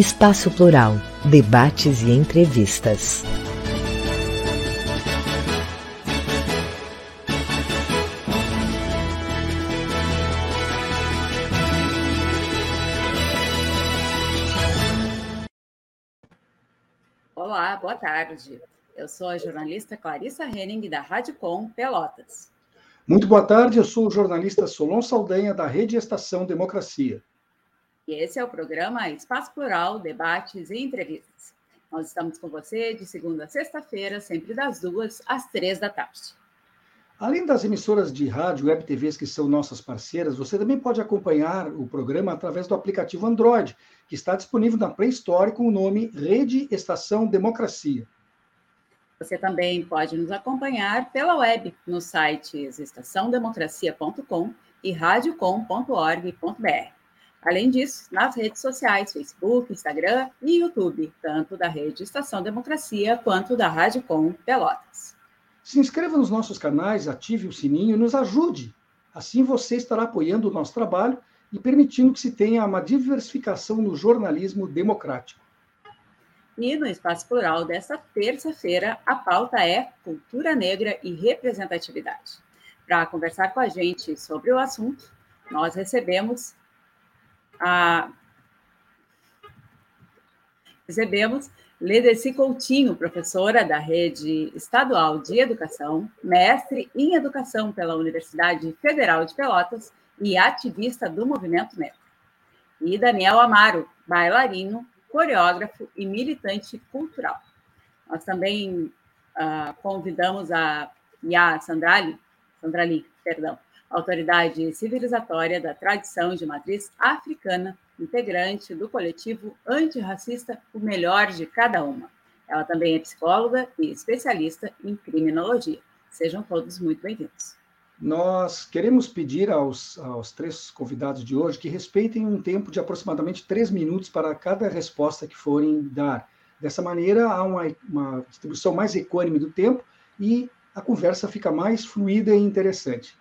Espaço Plural, debates e entrevistas. Olá, boa tarde. Eu sou a jornalista Clarissa Henning, da Rádio Com Pelotas. Muito boa tarde, eu sou o jornalista Solon Saldanha, da Rede Estação Democracia. E esse é o programa Espaço Plural, Debates e Entrevistas. Nós estamos com você de segunda a sexta-feira, sempre das duas às três da tarde. Além das emissoras de rádio e web TVs que são nossas parceiras, você também pode acompanhar o programa através do aplicativo Android, que está disponível na Play Store com o nome Rede Estação Democracia. Você também pode nos acompanhar pela web nos sites estaçãodemocracia.com e radiocom.org.br. Além disso, nas redes sociais, Facebook, Instagram e YouTube, tanto da rede Estação Democracia quanto da Rádio Com Pelotas. Se inscreva nos nossos canais, ative o sininho e nos ajude. Assim você estará apoiando o nosso trabalho e permitindo que se tenha uma diversificação no jornalismo democrático. E no Espaço Plural desta terça-feira, a pauta é Cultura Negra e Representatividade. Para conversar com a gente sobre o assunto, nós recebemos a... recebemos Ledeci Coutinho, professora da Rede Estadual de Educação, mestre em Educação pela Universidade Federal de Pelotas e ativista do Movimento Negro. E Daniel Amaro, bailarino, coreógrafo e militante cultural. Nós também uh, convidamos a Yá Sandrali, Sandrali, perdão, autoridade civilizatória da tradição de matriz africana, integrante do coletivo antirracista O Melhor de Cada Uma. Ela também é psicóloga e especialista em criminologia. Sejam todos muito bem-vindos. Nós queremos pedir aos, aos três convidados de hoje que respeitem um tempo de aproximadamente três minutos para cada resposta que forem dar. Dessa maneira, há uma, uma distribuição mais equânime do tempo e a conversa fica mais fluida e interessante.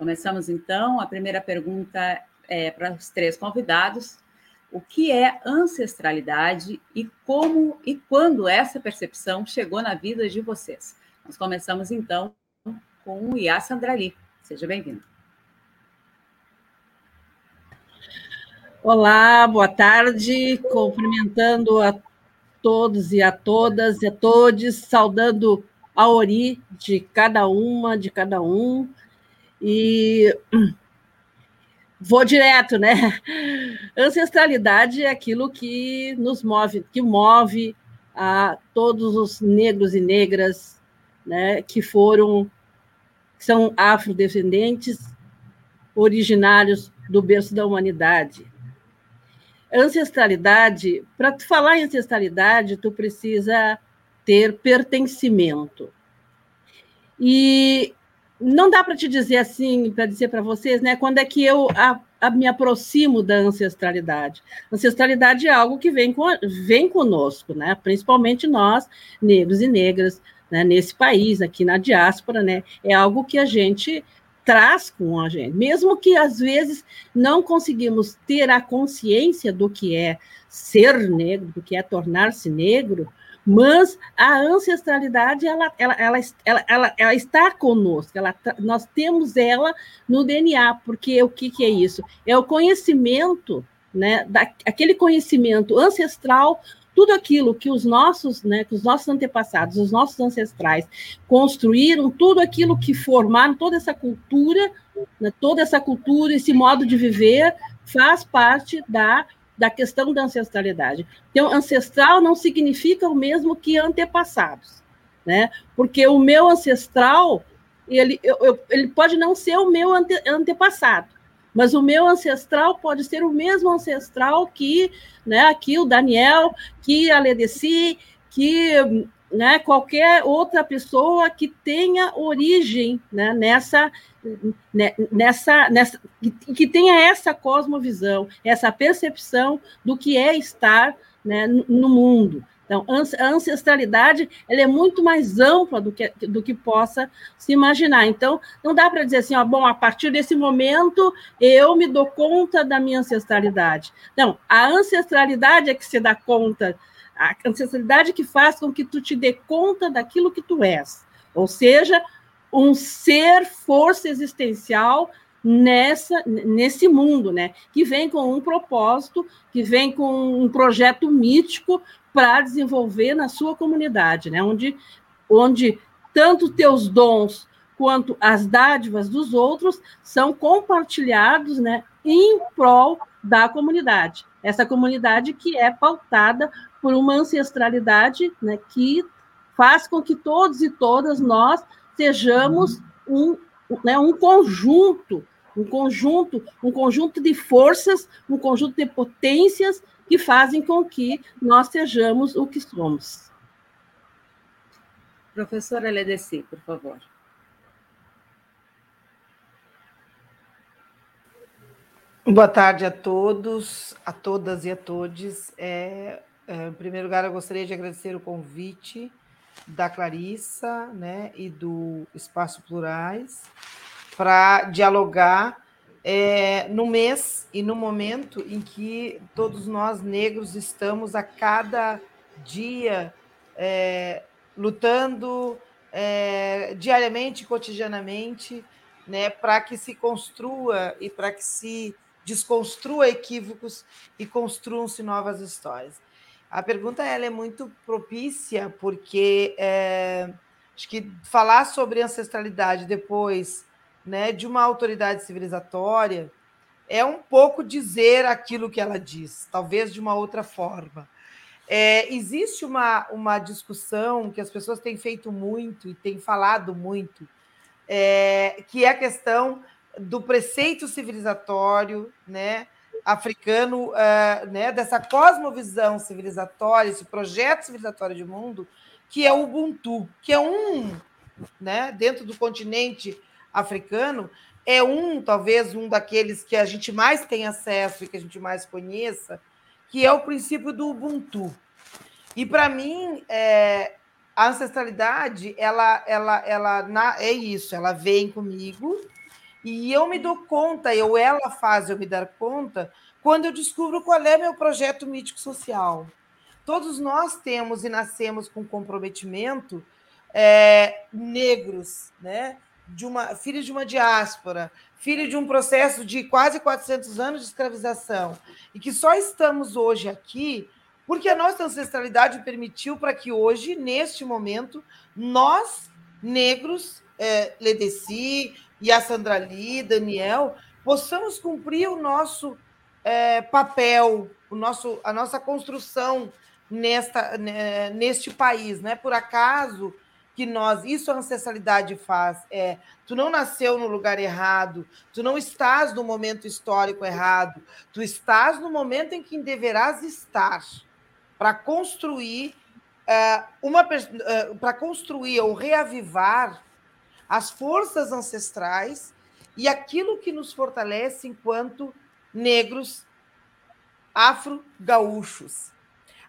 Começamos então. A primeira pergunta é para os três convidados. O que é ancestralidade e como e quando essa percepção chegou na vida de vocês? Nós começamos então com o Yas Andrali. Seja bem-vindo. Olá, boa tarde. Cumprimentando a todos e a todas e a todos, saudando a ori de cada uma, de cada um, e vou direto, né? Ancestralidade é aquilo que nos move, que move a todos os negros e negras, né, que foram que são afrodescendentes, originários do berço da humanidade. Ancestralidade, para falar em ancestralidade, tu precisa ter pertencimento. E não dá para te dizer assim, para dizer para vocês, né? Quando é que eu a, me aproximo da ancestralidade. Ancestralidade é algo que vem, com, vem conosco, né? principalmente nós, negros e negras, né? nesse país, aqui na diáspora, né? é algo que a gente traz com a gente, mesmo que às vezes não conseguimos ter a consciência do que é ser negro, do que é tornar-se negro, mas a ancestralidade ela, ela, ela, ela, ela, está conosco, ela, nós temos ela no DNA, porque o que, que é isso? É o conhecimento, né, da, aquele conhecimento ancestral tudo aquilo que os nossos, né, que os nossos antepassados, os nossos ancestrais construíram, tudo aquilo que formaram, toda essa cultura, né, toda essa cultura, esse modo de viver, faz parte da da questão da ancestralidade. Então, ancestral não significa o mesmo que antepassados, né? Porque o meu ancestral, ele, eu, ele pode não ser o meu ante, antepassado, mas o meu ancestral pode ser o mesmo ancestral que, né, aqui o Daniel, que a Ledeci, que né, qualquer outra pessoa que tenha origem né, nessa né, nessa, nessa que tenha essa cosmovisão, essa percepção do que é estar né, no mundo. Então, a ancestralidade ela é muito mais ampla do que, do que possa se imaginar. Então, não dá para dizer assim, ó, bom, a partir desse momento eu me dou conta da minha ancestralidade. Não, a ancestralidade é que se dá conta, a ancestralidade que faz com que tu te dê conta daquilo que tu és. Ou seja, um ser força existencial nessa nesse mundo, né? Que vem com um propósito, que vem com um projeto mítico para desenvolver na sua comunidade, né? Onde onde tanto teus dons quanto as dádivas dos outros são compartilhados, né, em prol da comunidade. Essa comunidade que é pautada por uma ancestralidade, né, que faz com que todos e todas nós sejamos um, né, um conjunto, um conjunto, um conjunto de forças, um conjunto de potências que fazem com que nós sejamos o que somos. Professora Ledeci, por favor. Boa tarde a todos, a todas e a todos. É, é, em primeiro lugar, eu gostaria de agradecer o convite da Clarissa né, e do Espaço Plurais para dialogar é, no mês e no momento em que todos nós negros estamos a cada dia é, lutando é, diariamente, cotidianamente, né, para que se construa e para que se desconstrua equívocos e construam-se novas histórias. A pergunta ela é muito propícia, porque é, acho que falar sobre ancestralidade depois né, de uma autoridade civilizatória é um pouco dizer aquilo que ela diz, talvez de uma outra forma. É, existe uma, uma discussão que as pessoas têm feito muito e têm falado muito, é, que é a questão do preceito civilizatório, né? Africano, uh, né, dessa cosmovisão civilizatória, esse projeto civilizatório de mundo, que é o Ubuntu, que é um, né, dentro do continente africano, é um, talvez, um daqueles que a gente mais tem acesso e que a gente mais conheça, que é o princípio do Ubuntu. E, para mim, é, a ancestralidade, ela, ela, ela na, é isso, ela vem comigo, e eu me dou conta, eu ela faz eu me dar conta, quando eu descubro qual é meu projeto mítico social. Todos nós temos e nascemos com comprometimento é, negros, né? De uma filho de uma diáspora, filho de um processo de quase 400 anos de escravização, e que só estamos hoje aqui porque a nossa ancestralidade permitiu para que hoje, neste momento, nós negros, é, Ledeci, e a Sandra Lee, Daniel, possamos cumprir o nosso é, papel, o nosso, a nossa construção nesta, né, neste país. Não é por acaso que nós, isso a ancestralidade faz, é, tu não nasceu no lugar errado, tu não estás no momento histórico errado, tu estás no momento em que deverás estar para construir é, uma é, para construir ou reavivar as forças ancestrais e aquilo que nos fortalece enquanto negros afro-gaúchos.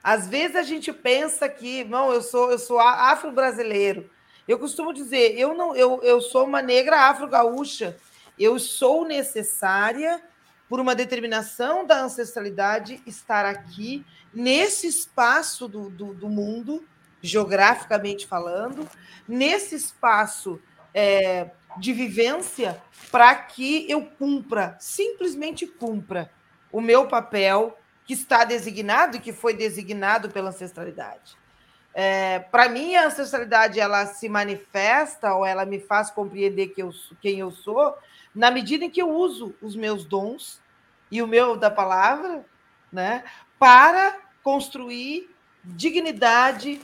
Às vezes a gente pensa que, não, eu sou eu sou afro-brasileiro. Eu costumo dizer, eu não eu, eu sou uma negra afro-gaúcha. Eu sou necessária por uma determinação da ancestralidade estar aqui nesse espaço do, do, do mundo, geograficamente falando, nesse espaço é, de vivência, para que eu cumpra, simplesmente cumpra o meu papel que está designado e que foi designado pela ancestralidade. É, para mim, a ancestralidade ela se manifesta ou ela me faz compreender que eu, quem eu sou na medida em que eu uso os meus dons e o meu da palavra, né, para construir dignidade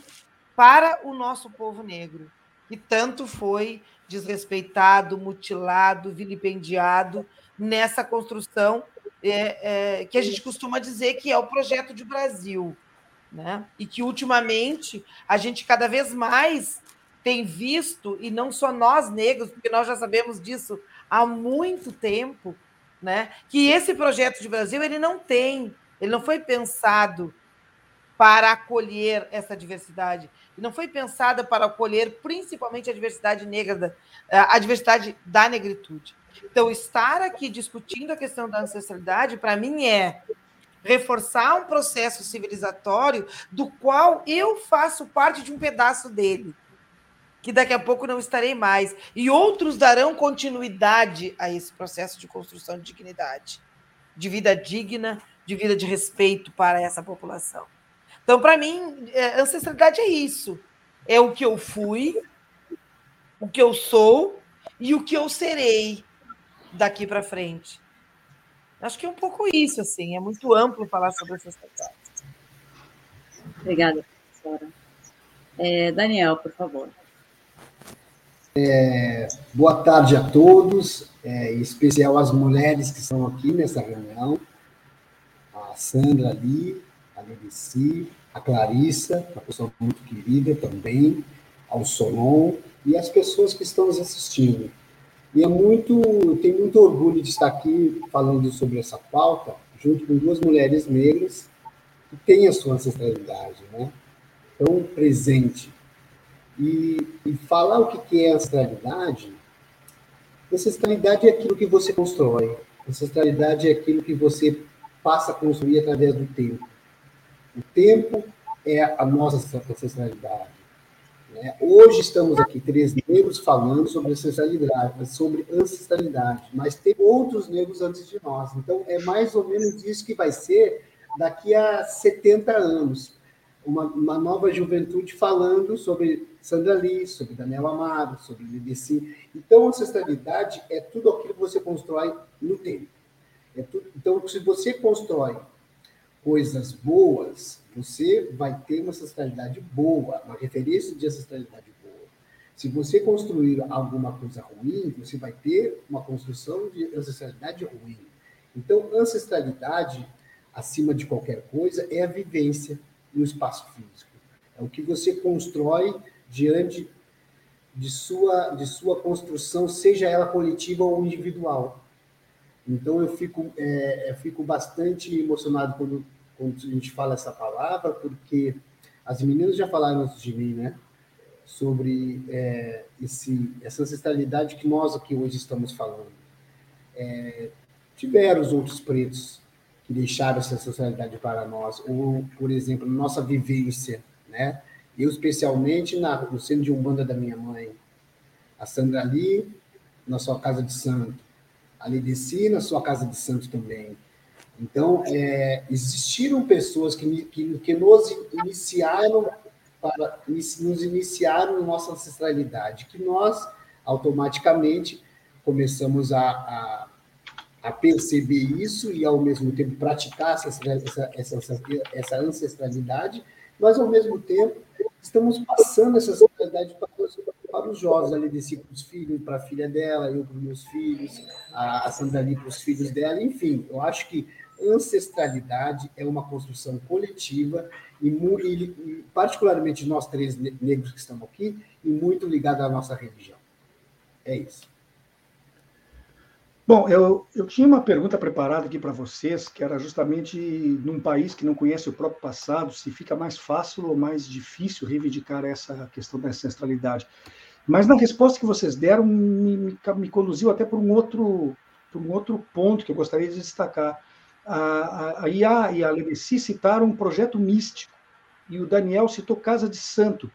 para o nosso povo negro, que tanto foi desrespeitado, mutilado, vilipendiado nessa construção é, é, que a gente costuma dizer que é o projeto de Brasil. Né? E que ultimamente a gente cada vez mais tem visto, e não só nós negros, porque nós já sabemos disso há muito tempo, né? que esse projeto de Brasil ele não tem, ele não foi pensado para acolher essa diversidade, ele não foi pensado para acolher principalmente a diversidade negra, a diversidade da negritude. Então, estar aqui discutindo a questão da ancestralidade, para mim, é reforçar um processo civilizatório do qual eu faço parte de um pedaço dele, que daqui a pouco não estarei mais. E outros darão continuidade a esse processo de construção de dignidade, de vida digna, de vida de respeito para essa população. Então, para mim, é, ancestralidade é isso. É o que eu fui, o que eu sou e o que eu serei daqui para frente. Acho que é um pouco isso, assim, é muito amplo falar sobre essas questões. Obrigada, professora. É, Daniel, por favor. É, boa tarde a todos, é, em especial as mulheres que estão aqui nessa reunião, a Sandra ali, a Clarissa, uma pessoa muito querida também, ao Solon, e as pessoas que estão nos assistindo. E é muito, tenho muito orgulho de estar aqui falando sobre essa pauta, junto com duas mulheres negras que têm a sua ancestralidade, né? Tão presente. E, e falar o que é ancestralidade, ancestralidade é aquilo que você constrói. Ancestralidade é aquilo que você passa a construir através do tempo. O tempo é a nossa ancestralidade. Né? Hoje estamos aqui, três negros, falando sobre ancestralidade, sobre ancestralidade, mas tem outros negros antes de nós. Então, é mais ou menos isso que vai ser daqui a 70 anos. Uma, uma nova juventude falando sobre Sandra Lee, sobre Daniel Amaro, sobre Lideci. Então, ancestralidade é tudo aquilo que você constrói no tempo. É tudo, então, se você constrói coisas boas, você vai ter uma ancestralidade boa, uma referência de ancestralidade boa. Se você construir alguma coisa ruim, você vai ter uma construção de ancestralidade ruim. Então, ancestralidade, acima de qualquer coisa, é a vivência no espaço físico. É o que você constrói diante de sua, de sua construção, seja ela coletiva ou individual. Então, eu fico, é, eu fico bastante emocionado quando quando a gente fala essa palavra, porque as meninas já falaram antes de mim, né? Sobre é, esse, essa ancestralidade que nós aqui hoje estamos falando. É, tiveram os outros pretos que deixaram essa ancestralidade para nós, ou, por exemplo, nossa vivência, né? Eu, especialmente, na, no centro de Umbanda da minha mãe, a Sandra ali, na sua casa de santo, a Lideci, na sua casa de santo também, então, é, existiram pessoas que, que, que nos iniciaram para nos iniciaram nossa ancestralidade, que nós automaticamente começamos a, a, a, perceber isso e ao mesmo tempo praticar essa, essa, essa, essa ancestralidade, mas ao mesmo tempo estamos passando essa ancestralidade para os, para os jovens ali desse para os filhos, para a filha dela, eu para os meus filhos, a, a Sandra ali para os filhos dela, enfim, eu acho que ancestralidade é uma construção coletiva e, e, particularmente nós três negros que estamos aqui, e muito ligada à nossa religião. É isso. Bom, eu, eu tinha uma pergunta preparada aqui para vocês, que era justamente num país que não conhece o próprio passado, se fica mais fácil ou mais difícil reivindicar essa questão da ancestralidade. Mas na resposta que vocês deram, me, me, me conduziu até por um outro por um outro ponto que eu gostaria de destacar. A, a IA e a Leveci citaram um projeto místico, e o Daniel citou Casa de Santo.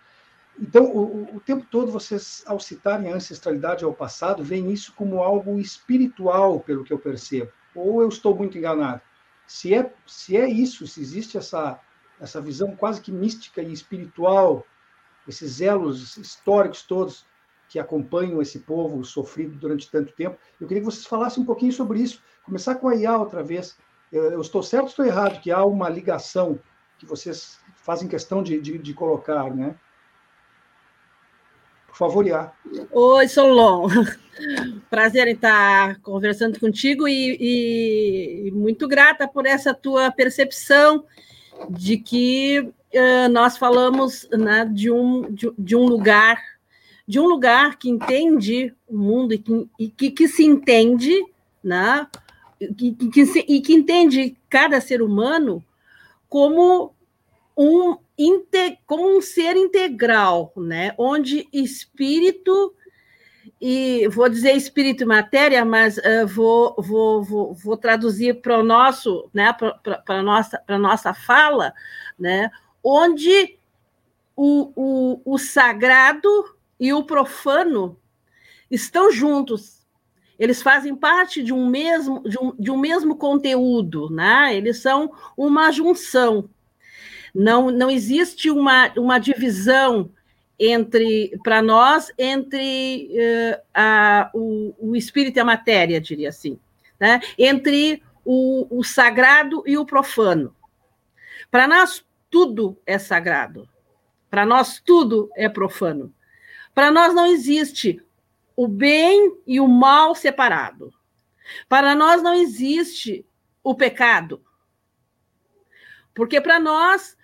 Então, o, o, tempo todo, vocês, ao citarem a ancestralidade ao passado, veem isso como algo espiritual, pelo que eu percebo. Ou eu estou muito enganado? Se é, se é isso, se existe essa, essa visão quase que mística e espiritual, esses elos históricos todos que acompanham esse povo sofrido durante tanto tempo, eu queria que vocês falassem um pouquinho sobre isso. Começar com a IA outra vez. Eu, estou certo ou estou errado que há uma ligação que vocês fazem questão de, de, de colocar, né? Por favor, Iá. Oi, Solon. Prazer em estar conversando contigo e, e, muito grata por essa tua percepção de que uh, nós falamos né, de, um, de, de, um lugar, de um lugar que entende o mundo e que, e que, que se entende, né, que, que, e que entende cada ser humano como um como um ser integral, né? Onde espírito e vou dizer espírito e matéria, mas uh, vou, vou, vou, vou, traduzir para o nosso, né? Para a nossa, nossa fala, né? Onde o, o, o sagrado e o profano estão juntos. Eles fazem parte de um mesmo, de um, de um mesmo conteúdo, né? Eles são uma junção. Não, não existe uma, uma divisão entre para nós entre uh, a, o, o espírito e a matéria, diria assim, né? entre o, o sagrado e o profano. Para nós, tudo é sagrado. Para nós, tudo é profano. Para nós, não existe o bem e o mal separado. Para nós, não existe o pecado. Porque para nós,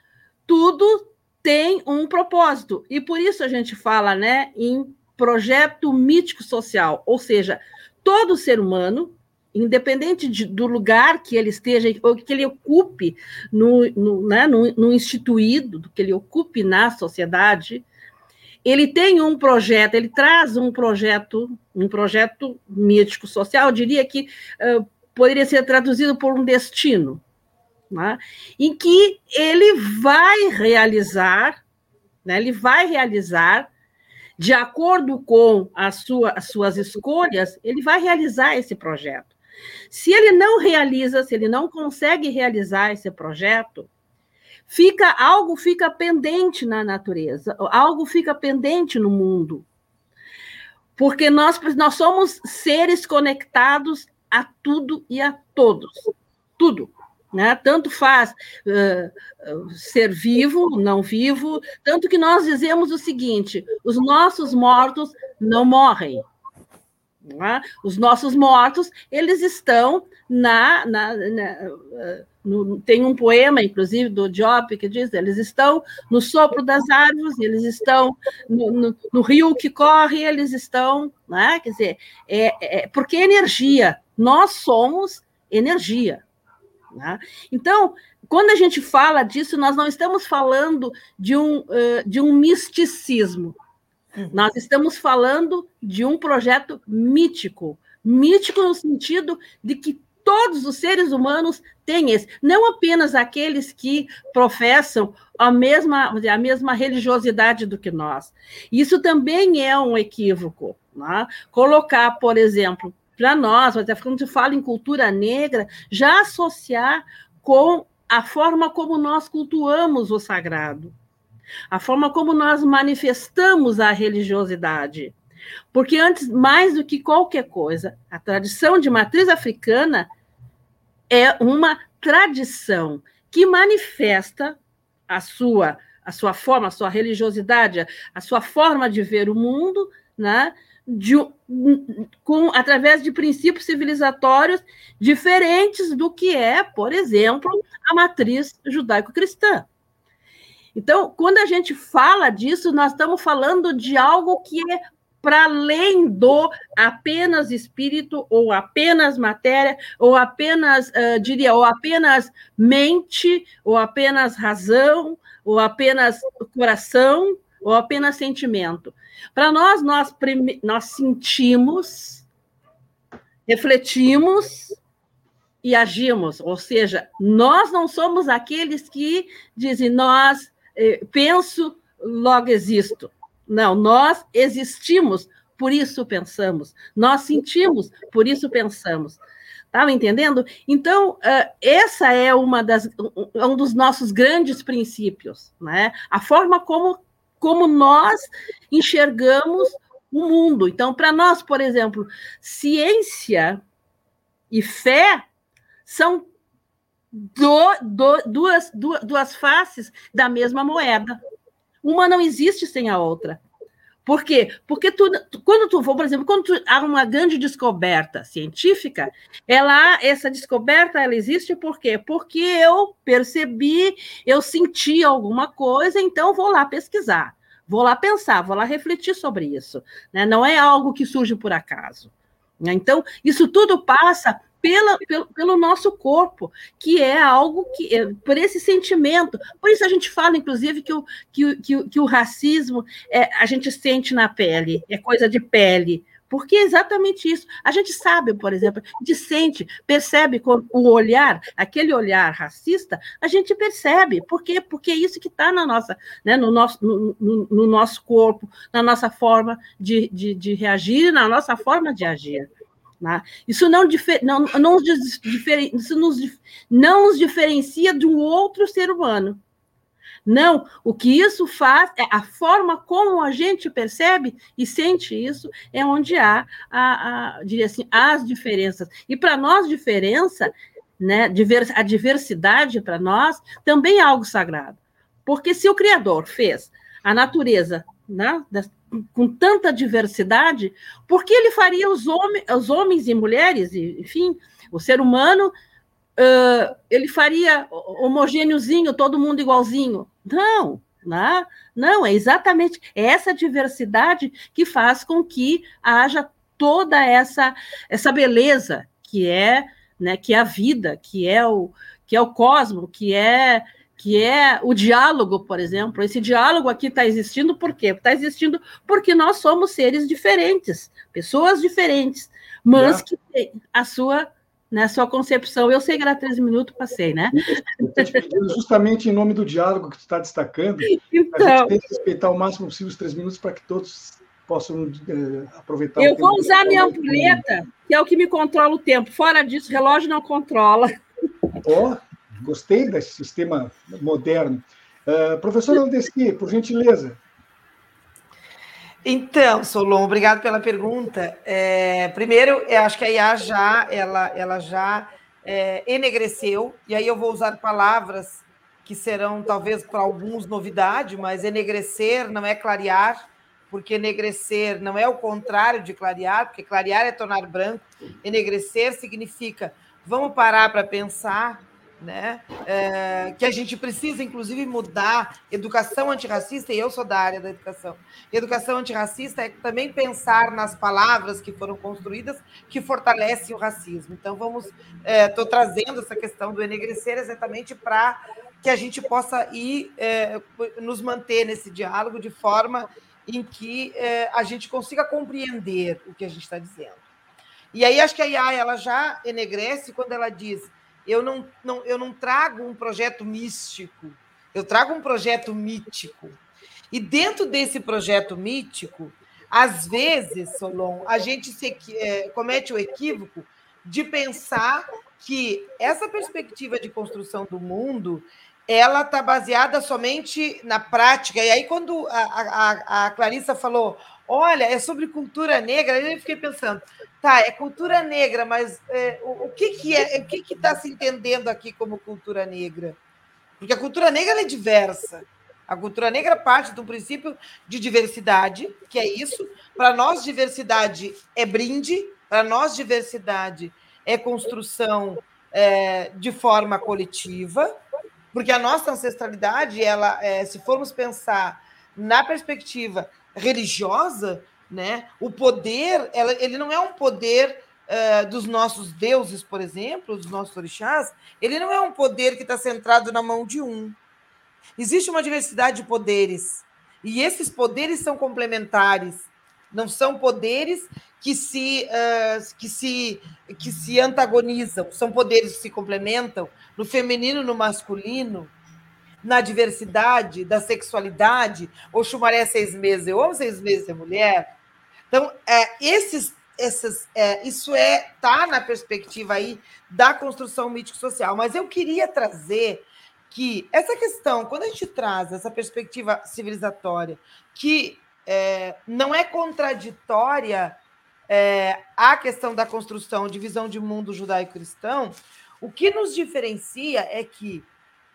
tudo tem um propósito. E por isso a gente fala né, em projeto mítico social, ou seja, todo ser humano, independente de, do lugar que ele esteja, ou que ele ocupe no, no, né, no, no instituído, do que ele ocupe na sociedade, ele tem um projeto, ele traz um projeto, um projeto mítico social, diria que uh, poderia ser traduzido por um destino, né, em que ele vai realizar, né, ele vai realizar, de acordo com a sua, as suas escolhas, ele vai realizar esse projeto. Se ele não realiza, se ele não consegue realizar esse projeto, fica algo fica pendente na natureza, algo fica pendente no mundo. Porque nós, nós somos seres conectados a tudo e a todos. Tudo. Né? Tanto faz uh, ser vivo, não vivo, tanto que nós dizemos o seguinte: os nossos mortos não morrem. Né? Os nossos mortos, eles estão na. na, na uh, no, tem um poema, inclusive, do Diop, que diz: eles estão no sopro das árvores, eles estão no, no, no rio que corre, eles estão. Né? Quer dizer, é, é, porque é energia, nós somos energia. Né? Então, quando a gente fala disso, nós não estamos falando de um, de um misticismo, uhum. nós estamos falando de um projeto mítico mítico no sentido de que todos os seres humanos têm esse, não apenas aqueles que professam a mesma, a mesma religiosidade do que nós. Isso também é um equívoco. Né? Colocar, por exemplo, para nós, até quando se fala em cultura negra, já associar com a forma como nós cultuamos o sagrado, a forma como nós manifestamos a religiosidade. Porque antes, mais do que qualquer coisa, a tradição de matriz africana é uma tradição que manifesta a sua a sua forma, a sua religiosidade, a sua forma de ver o mundo, né, de, com, através de princípios civilizatórios diferentes do que é, por exemplo, a matriz judaico-cristã. Então, quando a gente fala disso, nós estamos falando de algo que é para além do apenas espírito, ou apenas matéria, ou apenas, uh, diria, ou apenas mente, ou apenas razão, ou apenas coração, ou apenas sentimento. Para nós, nós, nós sentimos, refletimos e agimos, ou seja, nós não somos aqueles que dizem, nós eh, penso, logo existo. Não, nós existimos, por isso pensamos. Nós sentimos, por isso pensamos. Estava entendendo? Então, essa é uma das, um dos nossos grandes princípios, né? A forma como, como nós enxergamos o mundo. Então, para nós, por exemplo, ciência e fé são do, do, duas, duas, duas faces da mesma moeda. Uma não existe sem a outra. Por quê? Porque tu, quando tu for, por exemplo, quando tu, há uma grande descoberta científica, ela, essa descoberta ela existe por quê? Porque eu percebi, eu senti alguma coisa, então vou lá pesquisar, vou lá pensar, vou lá refletir sobre isso. Né? Não é algo que surge por acaso. Né? Então, isso tudo passa pela, pelo, pelo, nosso corpo, que é algo que, é, por esse sentimento. Por isso a gente fala, inclusive, que o, que, que, que o racismo é, a gente sente na pele, é coisa de pele. Porque é exatamente isso. A gente sabe, por exemplo, a gente sente, percebe com o olhar, aquele olhar racista, a gente percebe. Por quê? Porque é isso que está na nossa, né, no, nosso, no, no, no, nosso corpo, na nossa forma de, de, de reagir, na nossa forma de agir. Né? Isso, não, não, não, isso nos, não nos diferencia de um outro ser humano. Não, o que isso faz é a forma como a gente percebe e sente isso é onde há a, a diria assim, as diferenças. E para nós, diferença, né, a diversidade para nós também é algo sagrado. Porque se o Criador fez a natureza né, com tanta diversidade, por que ele faria os, homens, os homens e mulheres, enfim, o ser humano, uh, ele faria homogêneozinho, todo mundo igualzinho? Não, né? não, é exatamente essa diversidade que faz com que haja toda essa, essa beleza que é, né, que é a vida, que é o, que é o cosmo, que é que é o diálogo, por exemplo. Esse diálogo aqui está existindo por quê? Está existindo porque nós somos seres diferentes, pessoas diferentes, mas que têm a sua, né, sua concepção. Eu sei que era 13 minutos, passei, né? Justamente em nome do diálogo que tu está destacando, então, a gente tem que respeitar o máximo possível os três minutos para que todos possam uh, aproveitar Eu vou usar minha ampulheta, que é o que me controla o tempo. Fora disso, o relógio não controla. Ó, oh. Gostei desse sistema moderno. Uh, professor Aldesqui, por gentileza. Então, Solon, obrigado pela pergunta. É, primeiro, eu acho que a IA já, ela, ela já é, enegreceu, e aí eu vou usar palavras que serão talvez para alguns novidade, mas enegrecer não é clarear, porque enegrecer não é o contrário de clarear, porque clarear é tornar branco, enegrecer significa vamos parar para pensar, né? É, que a gente precisa, inclusive, mudar educação antirracista, e eu sou da área da educação. Educação antirracista é também pensar nas palavras que foram construídas que fortalecem o racismo. Então, vamos. Estou é, trazendo essa questão do enegrecer exatamente para que a gente possa ir é, nos manter nesse diálogo de forma em que é, a gente consiga compreender o que a gente está dizendo. E aí acho que a IA ela já enegrece quando ela diz eu não, não, eu não trago um projeto místico, eu trago um projeto mítico. E dentro desse projeto mítico, às vezes, Solon, a gente se, é, comete o equívoco de pensar que essa perspectiva de construção do mundo ela está baseada somente na prática. E aí, quando a, a, a Clarissa falou, olha, é sobre cultura negra, eu fiquei pensando, tá, é cultura negra, mas é, o, o, que, que é, o que está se entendendo aqui como cultura negra? Porque a cultura negra é diversa. A cultura negra parte de um princípio de diversidade, que é isso. Para nós, diversidade é brinde, para nós, diversidade é construção é, de forma coletiva, porque a nossa ancestralidade, ela, é, se formos pensar na perspectiva religiosa, Né? O poder, ela, ele não é um poder uh, dos nossos deuses, por exemplo, dos nossos orixás, ele não é um poder que está centrado na mão de um. Existe uma diversidade de poderes, e esses poderes são complementares, não são poderes que se, uh, que se, que se antagonizam, são poderes que se complementam no feminino, no masculino, na diversidade da sexualidade. O Chumaré é seis meses, eu amo seis meses é mulher. Então, é, esses, esses, é, isso é tá na perspectiva aí da construção mítico-social. Mas eu queria trazer que essa questão, quando a gente traz essa perspectiva civilizatória, que é, não é contraditória é, à questão da construção de visão de mundo judaico-cristão, o que nos diferencia é que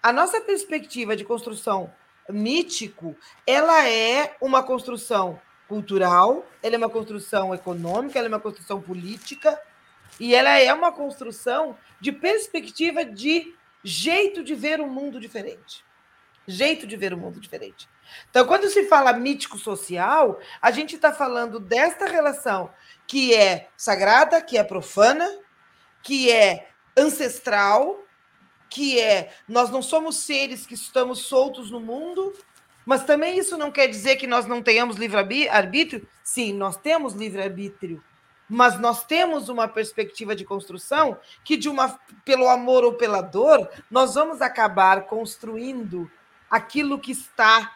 a nossa perspectiva de construção mítico, ela é uma construção cultural, ela é uma construção econômica, ela é uma construção política e ela é uma construção de perspectiva de jeito de ver o mundo diferente. Jeito de ver o mundo diferente. Então, quando se fala mítico social, a gente está falando desta relação que é sagrada, que é profana, que é ancestral, que é nós não somos seres que estamos soltos no mundo, mas também isso não quer dizer que nós não tenhamos livre-arbítrio. Sim, nós temos livre-arbítrio, mas nós temos uma perspectiva de construção que, de uma, pelo amor ou pela dor, nós vamos acabar construindo aquilo que está,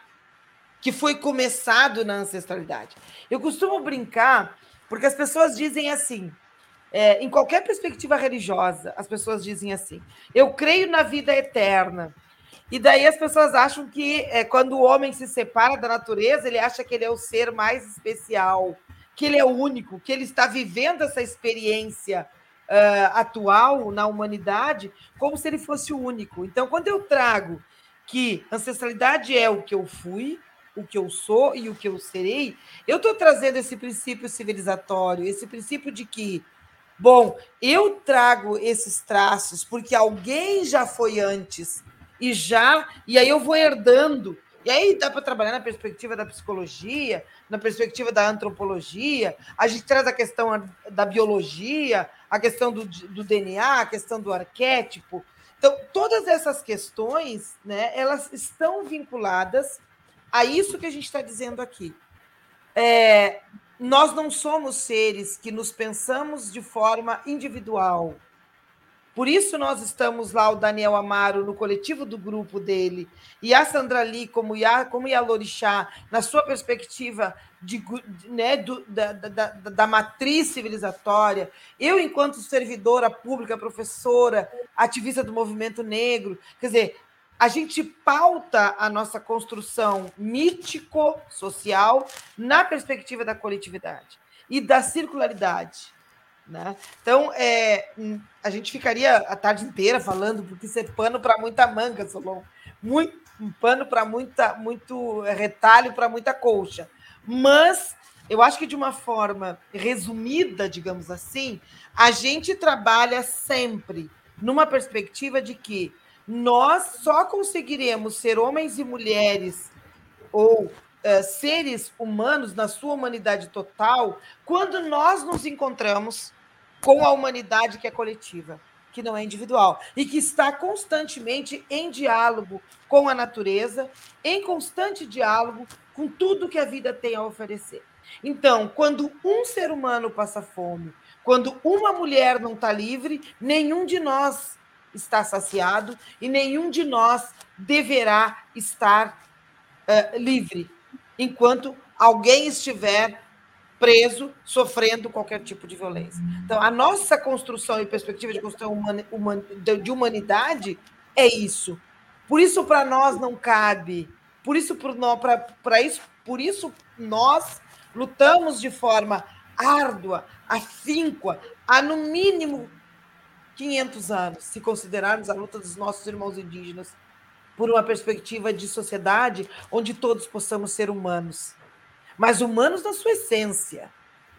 que foi começado na ancestralidade. Eu costumo brincar, porque as pessoas dizem assim, é, em qualquer perspectiva religiosa, as pessoas dizem assim: eu creio na vida eterna. E daí as pessoas acham que é, quando o homem se separa da natureza, ele acha que ele é o ser mais especial, que ele é único, que ele está vivendo essa experiência uh, atual na humanidade como se ele fosse o único. Então, quando eu trago que ancestralidade é o que eu fui, o que eu sou e o que eu serei, eu estou trazendo esse princípio civilizatório, esse princípio de que Bom, eu trago esses traços porque alguém já foi antes e já, e aí eu vou herdando. E aí dá para trabalhar na perspectiva da psicologia, na perspectiva da antropologia, a gente traz a questão da biologia, a questão do, do DNA, a questão do arquétipo. Então, todas essas questões, né, elas estão vinculadas a isso que a gente está dizendo aqui. É, nós não somos seres que nos pensamos de forma individual. Por isso nós estamos lá, o Daniel Amaro, no coletivo do grupo dele, e a Sandra Lee, como, Ia, como Yalorixá, na sua perspectiva de, né, do, da, da, da, matriz civilizatória, eu, enquanto servidora pública, professora, ativista do movimento negro, quer dizer, a gente pauta a nossa construção mítico-social na perspectiva da coletividade e da circularidade. Né? Então, é, a gente ficaria a tarde inteira falando, porque isso é pano para muita manga, Solon. Muito, um pano para muita, muito retalho para muita colcha. Mas eu acho que de uma forma resumida, digamos assim, a gente trabalha sempre numa perspectiva de que nós só conseguiremos ser homens e mulheres ou uh, seres humanos na sua humanidade total quando nós nos encontramos com a humanidade que é coletiva, que não é individual e que está constantemente em diálogo com a natureza, em constante diálogo com tudo que a vida tem a oferecer. Então, quando um ser humano passa fome, quando uma mulher não está livre, nenhum de nós está saciado e nenhum de nós deverá estar uh, livre enquanto alguém estiver preso, sofrendo qualquer tipo de violência. Então, a nossa construção e perspectiva de construção humana, de humanidade é isso. Por isso, para nós não cabe. Por isso, para isso, por isso, nós lutamos de forma árdua, afínqua, a no mínimo 500 anos, se considerarmos a luta dos nossos irmãos indígenas por uma perspectiva de sociedade onde todos possamos ser humanos. Mas humanos na sua essência.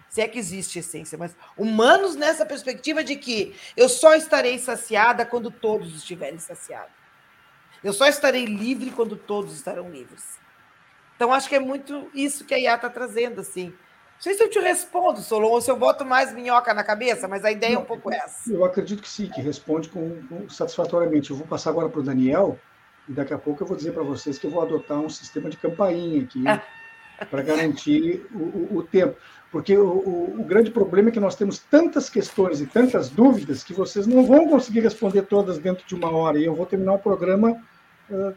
Se é que existe essência, mas humanos nessa perspectiva de que eu só estarei saciada quando todos estiverem saciados. Eu só estarei livre quando todos estarão livres. Então, acho que é muito isso que a IA está trazendo, assim. Não sei se eu te respondo, Solon, ou se eu boto mais minhoca na cabeça, mas a ideia é um pouco essa. Eu acredito que sim, que responde com, com satisfatoriamente. Eu vou passar agora para o Daniel, e daqui a pouco eu vou dizer para vocês que eu vou adotar um sistema de campainha aqui para garantir o, o, o, tempo. Porque o, o, grande problema é que nós temos tantas questões e tantas dúvidas que vocês não vão conseguir responder todas dentro de uma hora. E eu vou terminar o programa uh,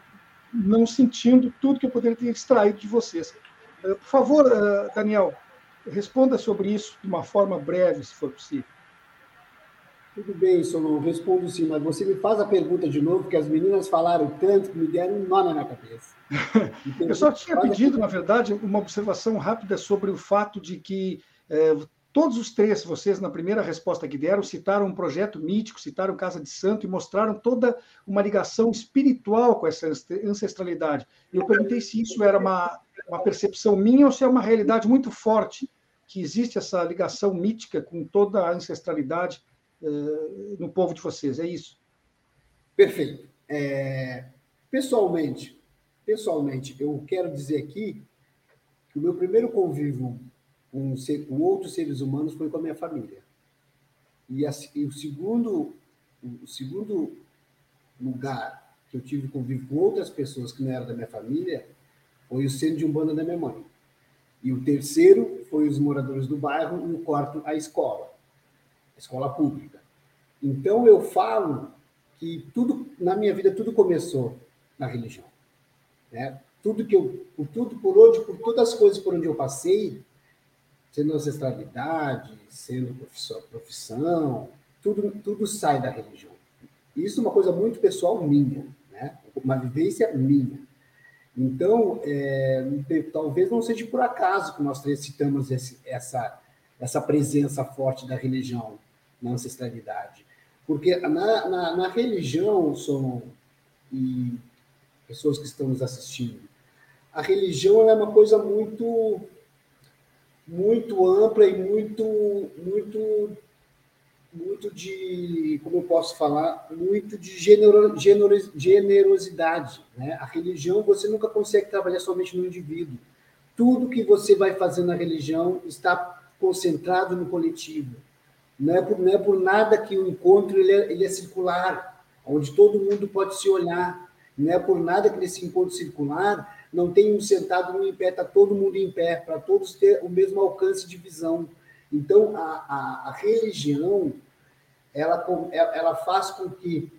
não sentindo tudo que eu poderia ter extraído de vocês. Uh, por favor, uh, Daniel, responda sobre isso de uma forma breve, se for possível. Tudo bem, Solon, respondo sim, mas você me faz a pergunta de novo, porque as meninas falaram tanto que me deram um nó na minha cabeça. Então, eu só tinha pedido, na verdade, uma observação rápida sobre o fato de que é, todos os três, vocês, na primeira resposta que deram, citaram um projeto mítico, citaram Casa de Santo e mostraram toda uma ligação espiritual com essa ancestralidade. Eu perguntei se isso era uma, uma percepção minha ou se é uma realidade muito forte, que existe essa ligação mítica com toda a ancestralidade uh, no povo de vocês. É isso? Perfeito. É, pessoalmente, pessoalmente, eu quero dizer aqui que o meu primeiro convívio com, com outros seres humanos foi com a minha família. E, a, e o segundo o segundo lugar que eu tive convívio com outras pessoas que não eram da minha família foi o centro de umbanda da minha mãe. E o terceiro foi os moradores do bairro e o quarto a escola escola pública. Então eu falo que tudo na minha vida tudo começou na religião, né? Tudo que eu, por tudo por onde, por todas as coisas por onde eu passei, sendo ancestralidade, sendo profissão, profissão tudo tudo sai da religião. Isso é uma coisa muito pessoal minha, né? Uma vivência minha. Então, é, talvez não seja por acaso que nós três citamos esse, essa, essa presença forte da religião na ancestralidade. Porque na, na, na religião, são, e pessoas que estão nos assistindo, a religião é uma coisa muito muito ampla e muito muito muito de como eu posso falar muito de genero, generosidade né a religião você nunca consegue trabalhar somente no indivíduo tudo que você vai fazer na religião está concentrado no coletivo não é por, não é por nada que o encontro ele é, ele é circular, onde todo mundo pode se olhar. Não é por nada que nesse encontro circular não tem um sentado um em pé, está todo mundo em pé, para todos ter o mesmo alcance de visão. Então, a, a, a religião, ela, ela faz com que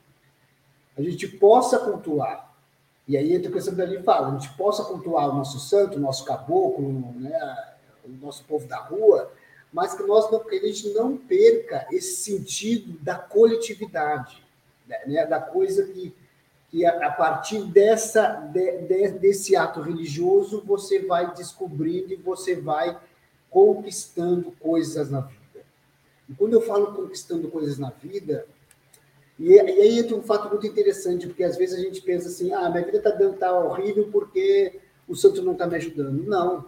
a gente possa cultuar. E aí entra a questão dali fala, a gente possa cultuar o nosso santo, o nosso caboclo, né, o nosso povo da rua, mas que nós não, que a gente não perca esse sentido da coletividade, né? da coisa que, que a, partir dessa, de, de, desse ato religioso você vai descobrindo e você vai conquistando coisas na vida. E quando eu falo conquistando coisas na vida, e, e aí entra um fato muito interessante, porque às vezes a gente pensa assim, ah, minha vida está tá horrível porque o santo não está me ajudando. Não,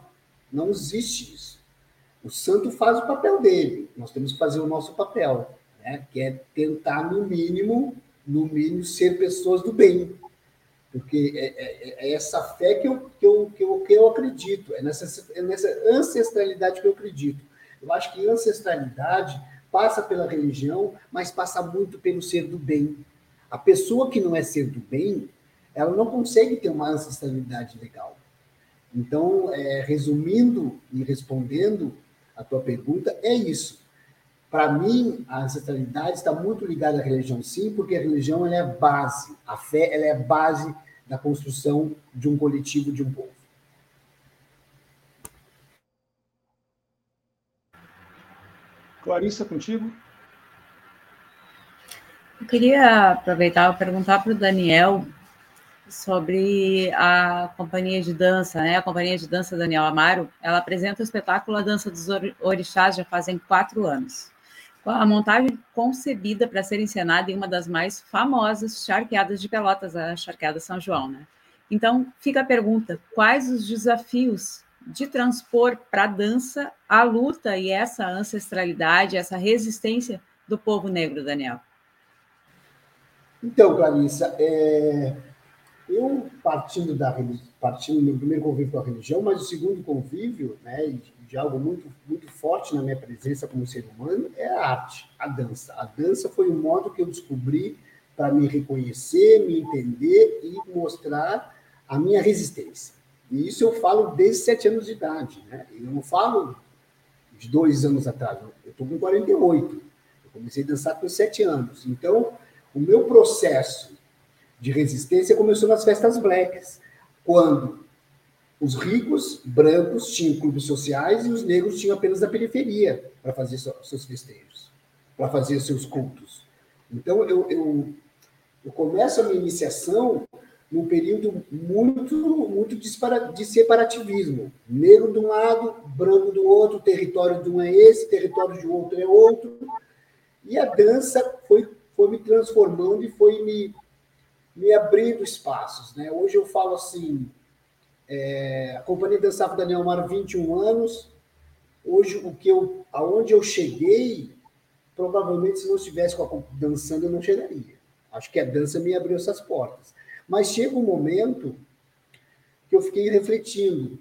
não existe isso. O santo faz o papel dele, nós temos que fazer o nosso papel, né? que é tentar, no mínimo, no mínimo, ser pessoas do bem. Porque é, é, é essa fé que eu, que, eu, que, eu, que eu acredito, é nessa, é nessa ancestralidade que eu acredito. Eu acho que ancestralidade passa pela religião, mas passa muito pelo ser do bem. A pessoa que não é ser do bem, ela não consegue ter uma ancestralidade legal. Então, é, resumindo e respondendo, a tua pergunta, é isso. Para mim, a ancestralidade está muito ligada à religião, sim, porque a religião é base, a fé ela é base da construção de um coletivo, de um povo. Clarissa, contigo? Eu queria aproveitar e perguntar para o Daniel sobre a companhia de dança, né? A companhia de dança Daniel Amaro, ela apresenta o espetáculo A Dança dos Orixás já fazem quatro anos. A montagem concebida para ser encenada em uma das mais famosas charqueadas de Pelotas, a Charqueada São João, né? Então, fica a pergunta: quais os desafios de transpor para a dança a luta e essa ancestralidade, essa resistência do povo negro, Daniel? Então, Clarissa, é, eu partindo da partindo do meu primeiro convívio com a religião, mas o segundo convívio, né, de algo muito, muito forte na minha presença como ser humano é a arte, a dança. A dança foi um modo que eu descobri para me reconhecer, me entender e mostrar a minha resistência. E isso eu falo desde sete anos de idade. Né? Eu não falo de dois anos atrás, eu estou com 48. Eu comecei a dançar com sete anos. Então, o meu processo de resistência começou nas festas blacks, quando os ricos brancos tinham clubes sociais e os negros tinham apenas a periferia para fazer seus festejos, para fazer seus cultos. Então, eu, eu, eu começo a minha iniciação num período muito, muito de separativismo. Negro de um lado, branco do outro, território de um é esse, território de outro é outro. E a dança foi, foi me transformando e foi me, me abrindo espaços. Né? Hoje eu falo assim, é, a companhia dançava Daniel Mar 21 anos. Hoje, o que eu, aonde eu cheguei, provavelmente se não estivesse com dançando, eu não chegaria. Acho que a dança me abriu essas portas. Mas chega um momento que eu fiquei refletindo.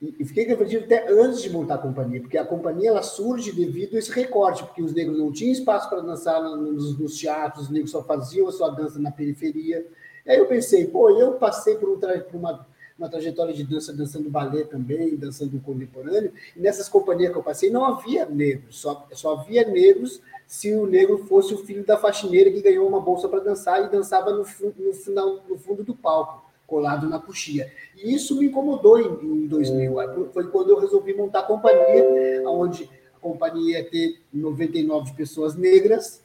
E fiquei refletindo até antes de montar a companhia, porque a companhia ela surge devido a esse recorte, porque os negros não tinham espaço para dançar nos, nos teatros, os negros só faziam a sua dança na periferia. Aí eu pensei, pô, eu passei por, um por uma, uma trajetória de dança, dançando balé também, dançando contemporâneo, e nessas companhias que eu passei não havia negros, só, só havia negros se o negro fosse o filho da faxineira que ganhou uma bolsa para dançar e dançava no, no, final, no fundo do palco, colado na coxia. E isso me incomodou em, em 2000. Foi quando eu resolvi montar a companhia, onde a companhia ia ter 99 pessoas negras,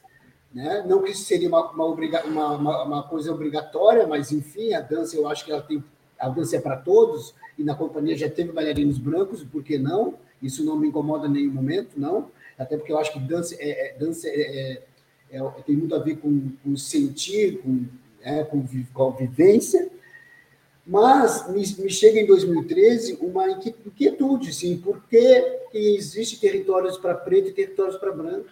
né? Não que isso seria uma, uma, uma, uma, coisa obrigatória, mas enfim, a dança eu acho que ela tem. A dança é para todos, e na companhia já teve bailarinos brancos, por que não? Isso não me incomoda em nenhum momento, não. Até porque eu acho que dança, é, é dança é, é, é tem muito a ver com, com sentir, com, é, com, com vivência. Mas me, me, chega em 2013 uma inquietude, sim, por que, existe territórios para preto e territórios para branco?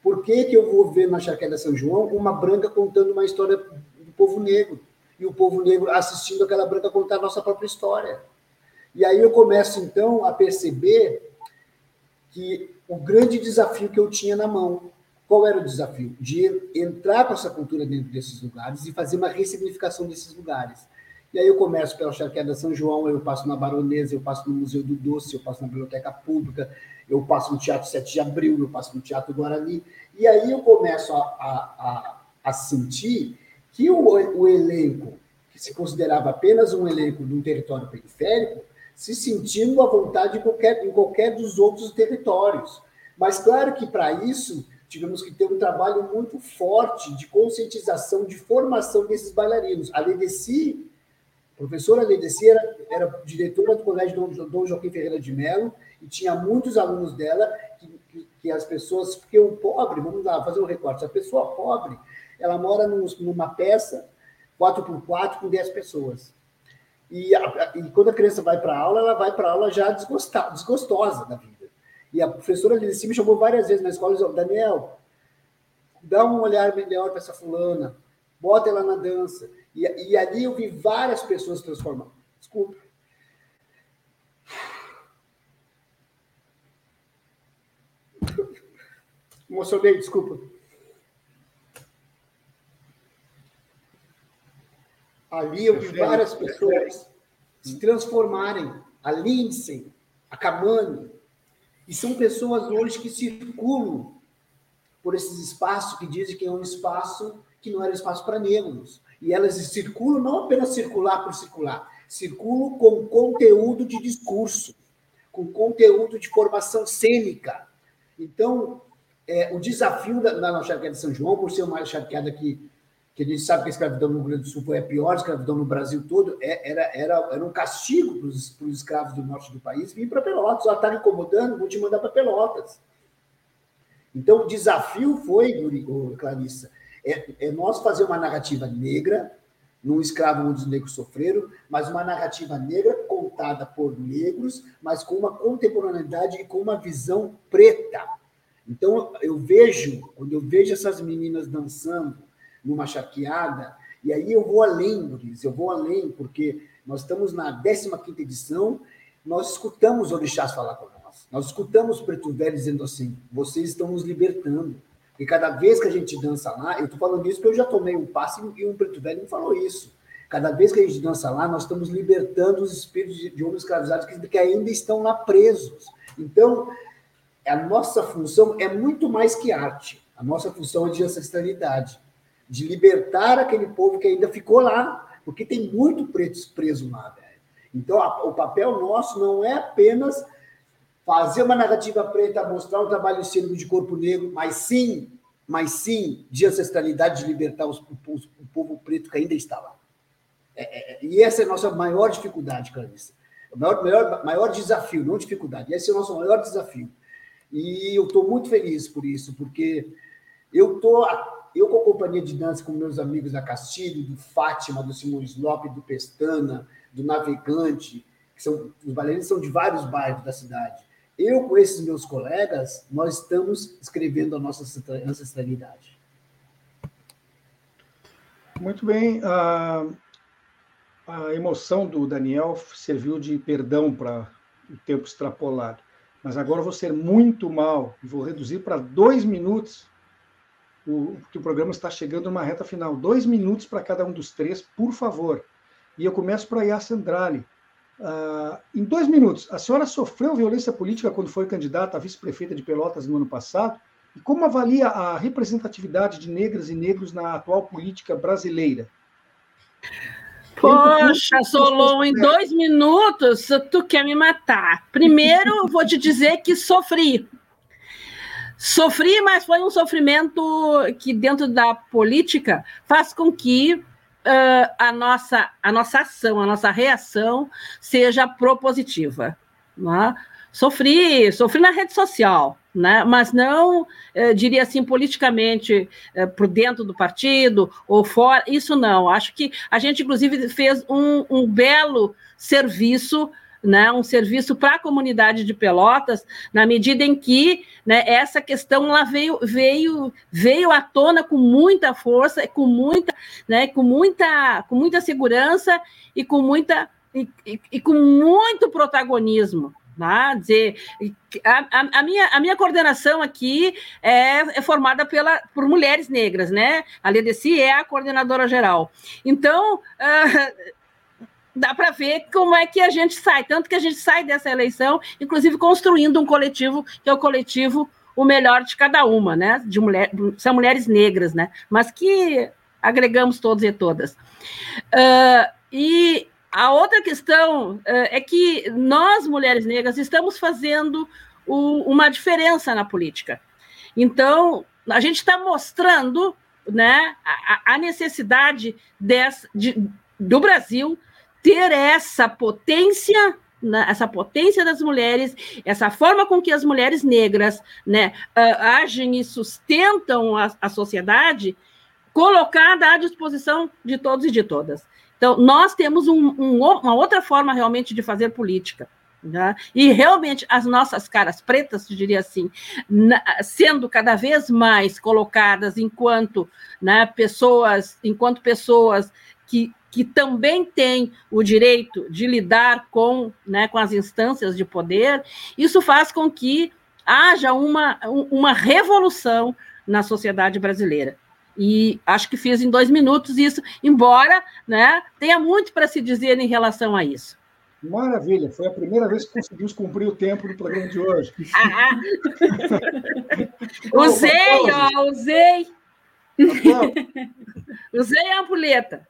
Por que, que eu vou ver na Charqueada São João uma branca contando uma história do povo negro? E o povo negro assistindo aquela branca contar a nossa própria história. E aí eu começo, então, a perceber que o grande desafio que eu tinha na mão, qual era o desafio? De entrar com essa cultura dentro desses lugares e fazer uma ressignificação desses lugares. E aí eu começo pela Charqueada São João, eu passo na Baronesa, eu passo no Museu do Doce, eu passo na Biblioteca Pública, eu passo no Teatro 7 de Abril, eu passo no Teatro Guarani, e aí eu começo a, a, a, a sentir que o, o elenco, que se considerava apenas um elenco de um território periférico, se sentindo à vontade em qualquer, em qualquer dos outros territórios. Mas claro que para isso tivemos que ter um trabalho muito forte de conscientização, de formação desses bailarinos. A Ledeci, professora Ledeci era, era diretora do Colégio Dom, Dom Joaquim Ferreira de Mello, e tinha muitos alunos dela que, que, que, as pessoas, porque o pobre, vamos lá, fazer um recorte, a pessoa pobre, ela mora num, numa peça 4x4 com 10 pessoas. E, a, e quando a criança vai para aula, ela vai para aula já desgosta, desgostosa da vida. E a professora ali de cima chamou várias vezes na escola e disse, Daniel, dá um olhar melhor para essa fulana, bota ela na dança. E, e ali eu vi várias pessoas transformando. Desculpa. Emocionei, desculpa. Ali eu vi várias pessoas se transformarem. A Lindsay, a Kamani. E são pessoas hoje que circulam por esses espaços que dizem que é um espaço que não era espaço para negros. E elas circulam, não apenas circular por circular, circulam com conteúdo de discurso, com conteúdo de formação cênica. Então, é, o desafio da, da charqueada de São João, por ser uma charqueada que, que a gente sabe que a escravidão no Rio Grande do Sul foi a pior escravidão no Brasil todo, é, era, era, era um castigo para os escravos do norte do país vir para Pelotas. Ela está incomodando, vou te mandar para Pelotas. Então, o desafio foi, Clarissa, é, é nós fazer uma narrativa negra, num escravo onde os negros sofreram, mas uma narrativa negra contada por negros, mas com uma contemporaneidade e com uma visão preta então, eu vejo, quando eu vejo essas meninas dançando numa charqueada, e aí eu vou além, Luiz, eu vou além, porque nós estamos na 15 edição, nós escutamos orixás falar com nós. Nós escutamos preto velho dizendo assim: vocês estão nos libertando. E cada vez que a gente dança lá, eu estou falando isso porque eu já tomei um passe e um preto velho me falou isso. Cada vez que a gente dança lá, nós estamos libertando os espíritos de, de homens escravizados que, que ainda estão lá presos. Então, a nossa função é muito mais que arte. A nossa função é de ancestralidade, de libertar aquele povo que ainda ficou lá, porque tem muito pretos preso lá, velho. Então, a, o papel nosso não é apenas fazer uma narrativa preta, mostrar um trabalho cênico de corpo negro, mas sim, mas sim de ancestralidade, de libertar os, o povo preto que ainda está lá. É, é, é, e essa é a nossa maior dificuldade, Clarice. O maior, maior, maior desafio, não dificuldade. Esse é o nosso maior desafio. E eu estou muito feliz por isso, porque eu estou, eu com a companhia de dança, com meus amigos da Castilho, do Fátima, do Simões Lopes, do Pestana, do Navegante, que são, os bailarinos são de vários bairros da cidade. Eu, com esses meus colegas, nós estamos escrevendo a nossa ancestralidade. Muito bem. A, a emoção do Daniel serviu de perdão para o tempo extrapolado. Mas agora vou ser muito mal e vou reduzir para dois minutos, porque o programa está chegando numa reta final. Dois minutos para cada um dos três, por favor. E eu começo para a Yassa Andrade. Uh, em dois minutos, a senhora sofreu violência política quando foi candidata a vice-prefeita de Pelotas no ano passado? E como avalia a representatividade de negras e negros na atual política brasileira? Poxa, Solon, em dois minutos tu quer me matar. Primeiro, vou te dizer que sofri. Sofri, mas foi um sofrimento que, dentro da política, faz com que uh, a, nossa, a nossa ação, a nossa reação seja propositiva. Né? Sofri, sofri na rede social né? mas não, eh, diria assim, politicamente eh, por dentro do partido ou fora, isso não. Acho que a gente, inclusive, fez um, um belo serviço. Né, um serviço para a comunidade de Pelotas, na medida em que né, essa questão lá veio, veio, veio à tona com muita força, com muita, né, com muita, com muita segurança e com muita e, e, e com muito protagonismo. Né? Dizer, a, a, minha, a minha coordenação aqui é, é, formada pela, por mulheres negras, né? A Ledeci é a coordenadora geral. Então, uh, dá para ver como é que a gente sai, tanto que a gente sai dessa eleição, inclusive construindo um coletivo, que é o coletivo O Melhor de Cada Uma, né? De mulher, são mulheres negras, né? Mas que agregamos todos e todas. Uh, e a outra questão uh, é que nós, mulheres negras, estamos fazendo o, uma diferença na política. Então, a gente está mostrando né, a, a necessidade dessa, de, do Brasil ter essa potência né, essa potência das mulheres, essa forma com que as mulheres negras né, uh, agem e sustentam a, a sociedade, colocada à disposição de todos e de todas. Então, nós temos um, um, uma outra forma realmente de fazer política. Né? E realmente as nossas caras pretas, diria assim, na, sendo cada vez mais colocadas enquanto né, pessoas, enquanto pessoas que, que também têm o direito de lidar com, né, com as instâncias de poder, isso faz com que haja uma, uma revolução na sociedade brasileira. E acho que fiz em dois minutos isso, embora né, tenha muito para se dizer em relação a isso. Maravilha, foi a primeira vez que conseguimos cumprir o tempo do programa de hoje. Ah, usei, ó, usei. usei a ampulheta.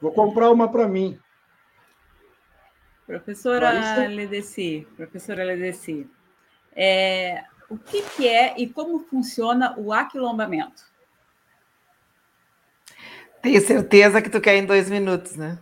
Vou comprar uma para mim. Professora Ledeci, professora Ledeci, é, o que, que é e como funciona o aquilombamento? Tenho certeza que tu quer em dois minutos, né?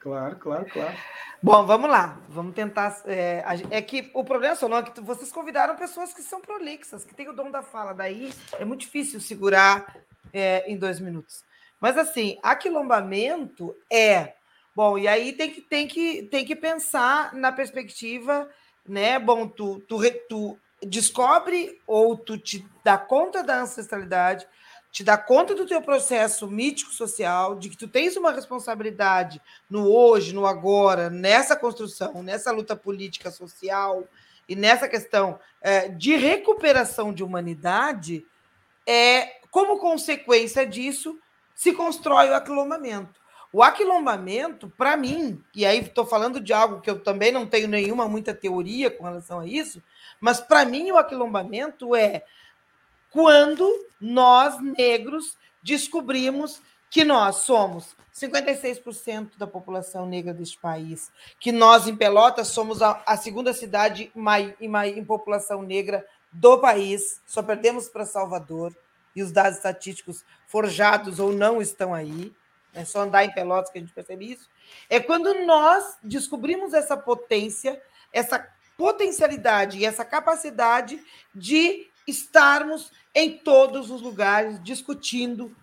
Claro, claro, claro. Bom, vamos lá. Vamos tentar. É, é que o problema, Solon, é que vocês convidaram pessoas que são prolixas, que têm o dom da fala. Daí é muito difícil segurar é, em dois minutos. Mas assim, aquilombamento é. Bom, e aí tem que, tem que, tem que pensar na perspectiva, né? Bom, tu, tu, tu descobre ou tu te dá conta da ancestralidade, te dá conta do teu processo mítico social, de que tu tens uma responsabilidade no hoje, no agora, nessa construção, nessa luta política social e nessa questão é, de recuperação de humanidade, é como consequência disso se constrói o aquilombamento. O aquilombamento, para mim, e aí estou falando de algo que eu também não tenho nenhuma muita teoria com relação a isso, mas para mim o aquilombamento é quando nós, negros, descobrimos que nós somos 56% da população negra deste país, que nós, em Pelotas, somos a, a segunda cidade em, em, em população negra do país, só perdemos para Salvador, e os dados estatísticos forjados ou não estão aí, é só andar em Pelotas que a gente percebe isso. É quando nós descobrimos essa potência, essa potencialidade e essa capacidade de estarmos em todos os lugares discutindo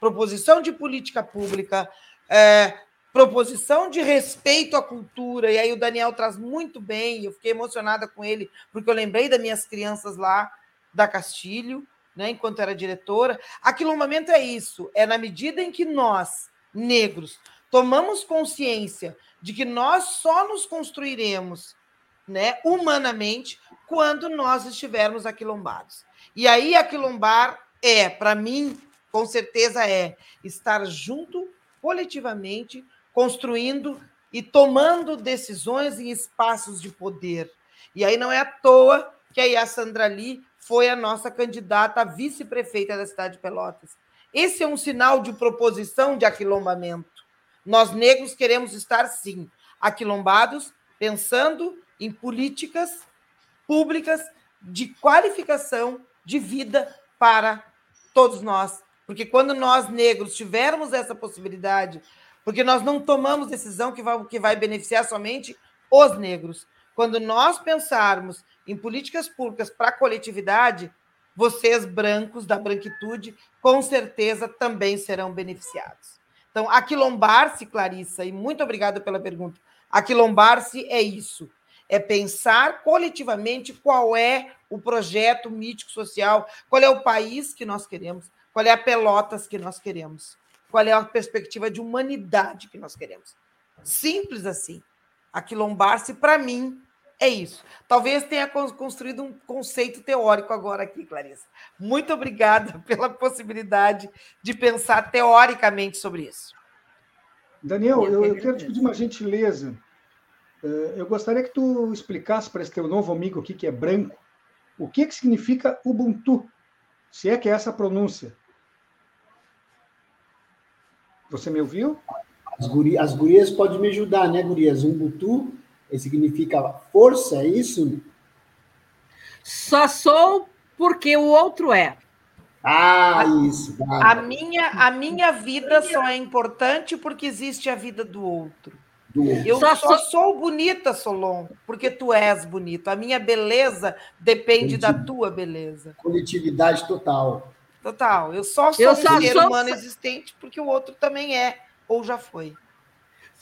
proposição de política pública, é, proposição de respeito à cultura, e aí o Daniel traz muito bem, eu fiquei emocionada com ele, porque eu lembrei das minhas crianças lá da Castilho, né, enquanto era diretora. Aquilombamento é isso, é na medida em que nós, negros, tomamos consciência de que nós só nos construiremos né, humanamente quando nós estivermos aquilombados. E aí, aquilombar é, para mim, com certeza é estar junto, coletivamente, construindo e tomando decisões em espaços de poder. E aí não é à toa que a Sandra Lee foi a nossa candidata a vice-prefeita da cidade de Pelotas. Esse é um sinal de proposição de aquilombamento. Nós negros queremos estar, sim, aquilombados, pensando em políticas públicas de qualificação de vida para todos nós. Porque quando nós negros tivermos essa possibilidade, porque nós não tomamos decisão que vai, que vai beneficiar somente os negros. Quando nós pensarmos em políticas públicas para a coletividade, vocês brancos da branquitude, com certeza também serão beneficiados. Então, aquilombar-se, Clarissa, e muito obrigada pela pergunta. Aquilombar-se é isso é pensar coletivamente qual é o projeto mítico social, qual é o país que nós queremos, qual é a Pelotas que nós queremos, qual é a perspectiva de humanidade que nós queremos. Simples assim. Aquilombar-se, para mim, é isso. Talvez tenha construído um conceito teórico agora aqui, Clarissa. Muito obrigada pela possibilidade de pensar teoricamente sobre isso. Daniel, eu, eu quero te pedir uma gentileza. Eh, eu gostaria que tu explicasse para esse teu novo amigo aqui, que é branco, o que, que significa Ubuntu, se é que é essa a pronúncia. Você me ouviu? As, guri, as gurias podem me ajudar, né, gurias? Ubuntu significa força, é isso? Só sou porque o outro é. Ah, isso. A minha, a minha vida só é importante porque existe a vida do outro. Eu só, só sou bonita, Solon, porque tu és bonito. A minha beleza depende da tua beleza. Coletividade total. Total. Eu só sou eu um ser sou... humano existente porque o outro também é, ou já foi.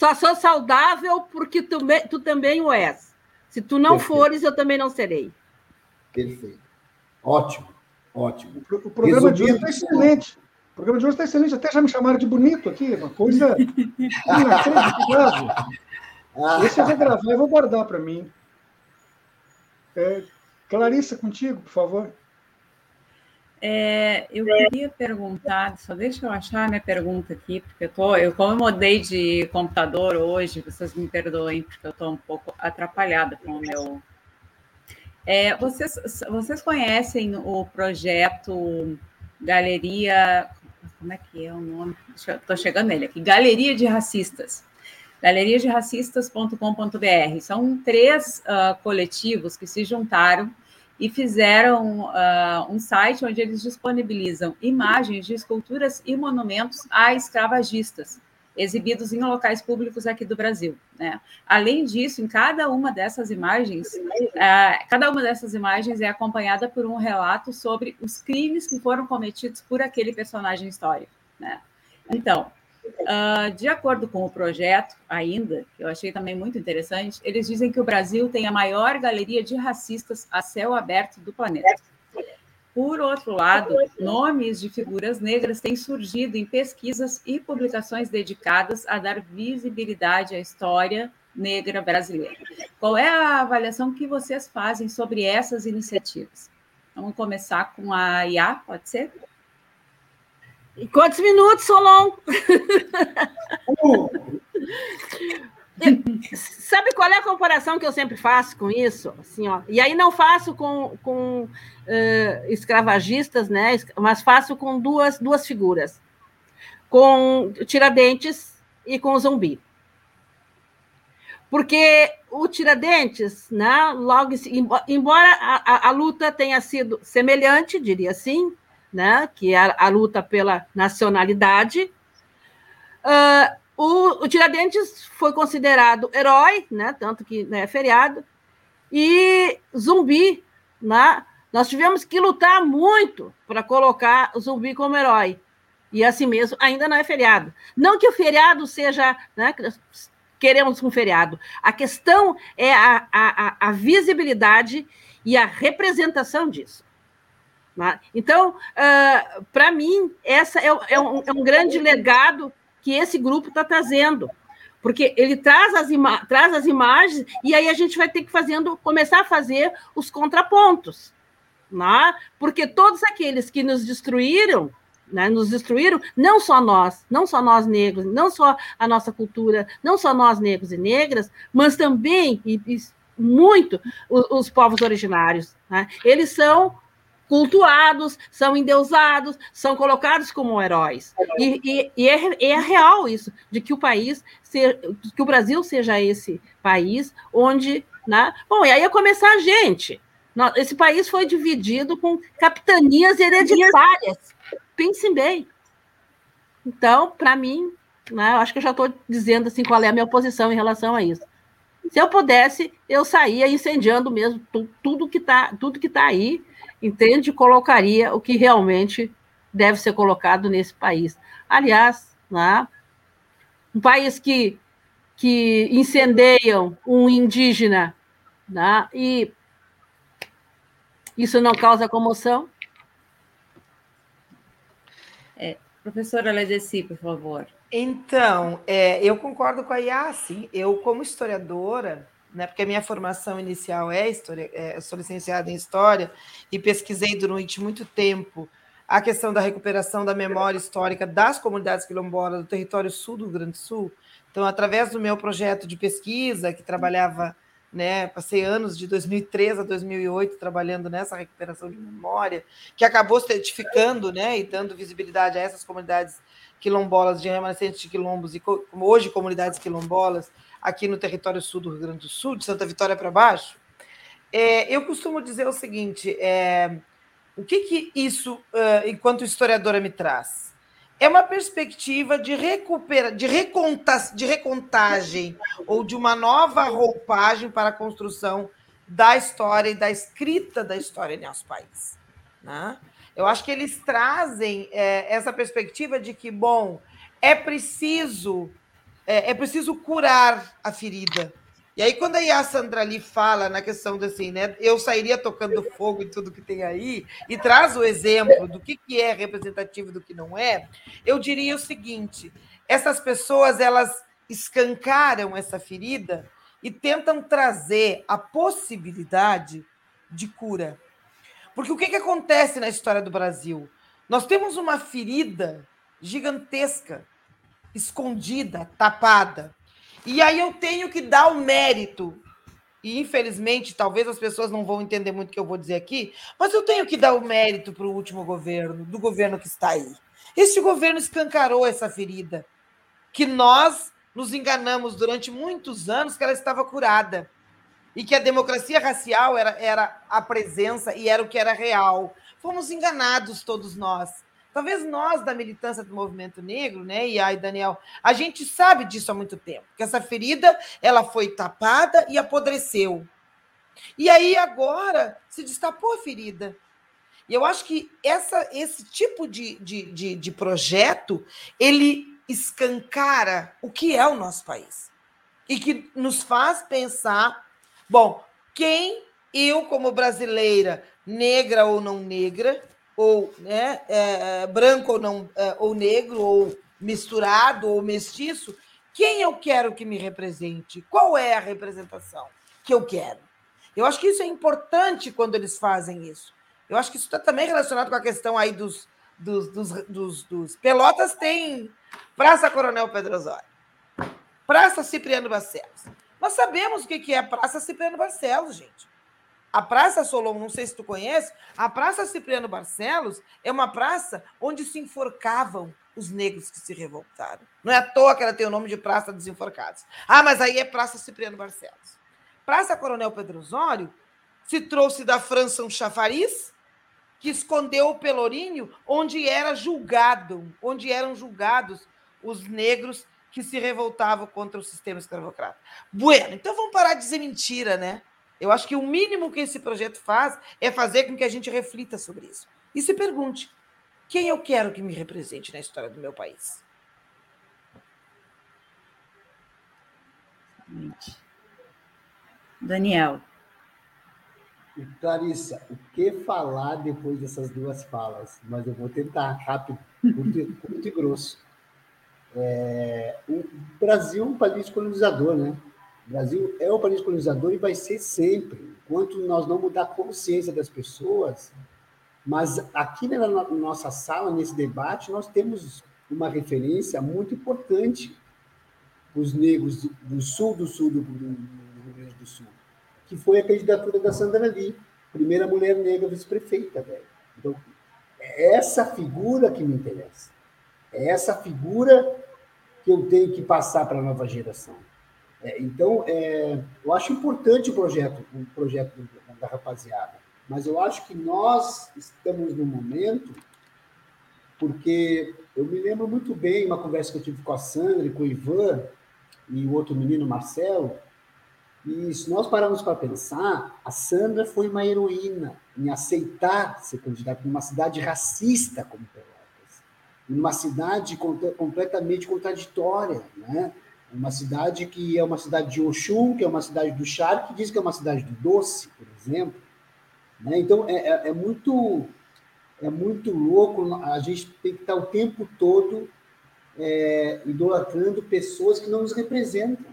Só sou saudável porque tu, tu também o és. Se tu não Perfeito. fores, eu também não serei. Perfeito. Ótimo, ótimo. O programa de hoje está excelente. O programa de hoje está excelente. Até já me chamaram de bonito aqui, uma coisa inacreditável. Esse eu vou gravar e vou guardar para mim. É, Clarissa, contigo, por favor. É, eu queria perguntar, só deixa eu achar minha pergunta aqui, porque eu tô, eu como eu mudei de computador hoje, vocês me perdoem, porque eu estou um pouco atrapalhada com o meu. É, vocês, vocês conhecem o projeto Galeria como é que é o nome? Estou chegando nele aqui. Galeria de Racistas. galeriaderracistas.com.br. São três uh, coletivos que se juntaram e fizeram uh, um site onde eles disponibilizam imagens de esculturas e monumentos a escravagistas exibidos em locais públicos aqui do Brasil. Né? Além disso, em cada uma dessas imagens, uh, cada uma dessas imagens é acompanhada por um relato sobre os crimes que foram cometidos por aquele personagem histórico. Né? Então, uh, de acordo com o projeto, ainda, que eu achei também muito interessante, eles dizem que o Brasil tem a maior galeria de racistas a céu aberto do planeta. Por outro lado, nomes de figuras negras têm surgido em pesquisas e publicações dedicadas a dar visibilidade à história negra brasileira. Qual é a avaliação que vocês fazem sobre essas iniciativas? Vamos começar com a IA, pode ser? Quantos minutos, Solon? Sabe qual é a comparação que eu sempre faço com isso? Assim, ó, e aí não faço com, com uh, escravagistas, né? Mas faço com duas, duas figuras, com Tiradentes e com o zumbi. Porque o Tiradentes, né, logo, embora a, a, a luta tenha sido semelhante, diria assim, né, que é a, a luta pela nacionalidade, uh, o, o, Tiradentes foi considerado herói, né, tanto que né, é feriado, e zumbi. Né, nós tivemos que lutar muito para colocar o zumbi como herói. E assim mesmo, ainda não é feriado. Não que o feriado seja. Né, queremos um feriado. A questão é a, a, a visibilidade e a representação disso. Né? Então, uh, para mim, essa é, é, um, é, um, grande legado que esse grupo está trazendo, porque ele traz as, traz as imagens e aí a gente vai ter que fazendo, começar a fazer os contrapontos, né? porque todos aqueles que nos destruíram, né, nos destruíram, não só nós, não só nós negros, não só a nossa cultura, não só nós negros e negras, mas também e, e muito os, os povos originários. Né? Eles são cultuados, são endeusados, são colocados como heróis. E, e, e é, é, real isso, de que o país, que o Brasil seja esse país onde. Né? Bom, e aí ia começar a gente. Esse país foi dividido com capitanias hereditárias. Pensem bem. Então, para mim, né, acho que eu já estou dizendo assim qual é a minha posição em relação a isso. Se eu pudesse, eu saía incendiando mesmo tudo que está tudo que tá aí entende? Colocaria o que realmente deve ser colocado nesse país. Aliás, né, um país que, que incendeiam um indígena né, e isso não causa comoção? É, professora Ledeci, por favor. Então, é, eu concordo com a Yassi. Eu, como historiadora, né, porque a minha formação inicial é história, é, eu sou licenciada em História e pesquisei durante muito tempo a questão da recuperação da memória histórica das comunidades quilombolas do território sul do Rio Grande do Sul. Então, através do meu projeto de pesquisa, que trabalhava, né, passei anos de 2003 a 2008 trabalhando nessa recuperação de memória, que acabou certificando né, e dando visibilidade a essas comunidades quilombolas de remanescentes de quilombos e hoje comunidades quilombolas, aqui no território sul do Rio Grande do Sul, de Santa Vitória para baixo, é, eu costumo dizer o seguinte: é, o que, que isso, uh, enquanto historiadora, me traz? É uma perspectiva de, recupera, de, reconta, de recontagem ou de uma nova roupagem para a construção da história e da escrita da história em nosso país. Né? Eu acho que eles trazem é, essa perspectiva de que, bom, é preciso é, é preciso curar a ferida. E aí, quando a Sandra ali fala na questão de assim, né? Eu sairia tocando fogo em tudo que tem aí, e traz o exemplo do que, que é representativo e do que não é, eu diria o seguinte: essas pessoas elas escancaram essa ferida e tentam trazer a possibilidade de cura. Porque o que, que acontece na história do Brasil? Nós temos uma ferida gigantesca escondida, tapada. E aí eu tenho que dar o mérito. E infelizmente, talvez as pessoas não vão entender muito o que eu vou dizer aqui, mas eu tenho que dar o mérito para o último governo, do governo que está aí. Este governo escancarou essa ferida, que nós nos enganamos durante muitos anos que ela estava curada e que a democracia racial era, era a presença e era o que era real. Fomos enganados todos nós. Talvez nós da militância do movimento negro, né, e aí Daniel, a gente sabe disso há muito tempo, que essa ferida ela foi tapada e apodreceu. E aí agora se destapou a ferida. E eu acho que essa, esse tipo de, de, de, de projeto ele escancara o que é o nosso país e que nos faz pensar, bom, quem eu como brasileira negra ou não negra, ou né, é, branco ou não é, ou negro, ou misturado ou mestiço, quem eu quero que me represente? Qual é a representação que eu quero? Eu acho que isso é importante quando eles fazem isso. Eu acho que isso está também relacionado com a questão aí dos, dos, dos, dos, dos... Pelotas tem Praça Coronel Pedro Osório, Praça Cipriano Barcelos. Nós sabemos o que é Praça Cipriano Barcelos, gente. A Praça Solon, não sei se tu conhece, a Praça Cipriano Barcelos é uma praça onde se enforcavam os negros que se revoltaram. Não é à toa que ela tem o nome de Praça dos Enforcados. Ah, mas aí é Praça Cipriano Barcelos. Praça Coronel Pedro Osório se trouxe da França um chafariz que escondeu o Pelourinho, onde era julgado, onde eram julgados os negros que se revoltavam contra o sistema escravocrata. Bueno, então vamos parar de dizer mentira, né? Eu acho que o mínimo que esse projeto faz é fazer com que a gente reflita sobre isso. E se pergunte: quem eu quero que me represente na história do meu país? Daniel. Clarissa, o que falar depois dessas duas falas? Mas eu vou tentar rápido, curto, curto e grosso. É, o Brasil é um país colonizador, né? O Brasil é um país colonizador e vai ser sempre. Enquanto nós não mudar a consciência das pessoas, mas aqui na nossa sala, nesse debate, nós temos uma referência muito importante para os negros do sul do sul do, Rio Grande do Sul, que foi a candidatura da Sandra Lee, primeira mulher negra vice-prefeita. Então, é essa figura que me interessa. É essa figura que eu tenho que passar para a nova geração. É, então, é, eu acho importante o projeto, o projeto da rapaziada. Mas eu acho que nós estamos no momento, porque eu me lembro muito bem uma conversa que eu tive com a Sandra com o Ivan e o outro menino, Marcelo, e se nós pararmos para pensar, a Sandra foi uma heroína em aceitar ser candidata numa cidade racista como Pelotas, numa cidade completamente contraditória, né? Uma cidade que é uma cidade de Oxum, que é uma cidade do Char, que diz que é uma cidade do doce, por exemplo. Né? Então, é, é, é, muito, é muito louco, a gente tem que estar o tempo todo é, idolatrando pessoas que não nos representam.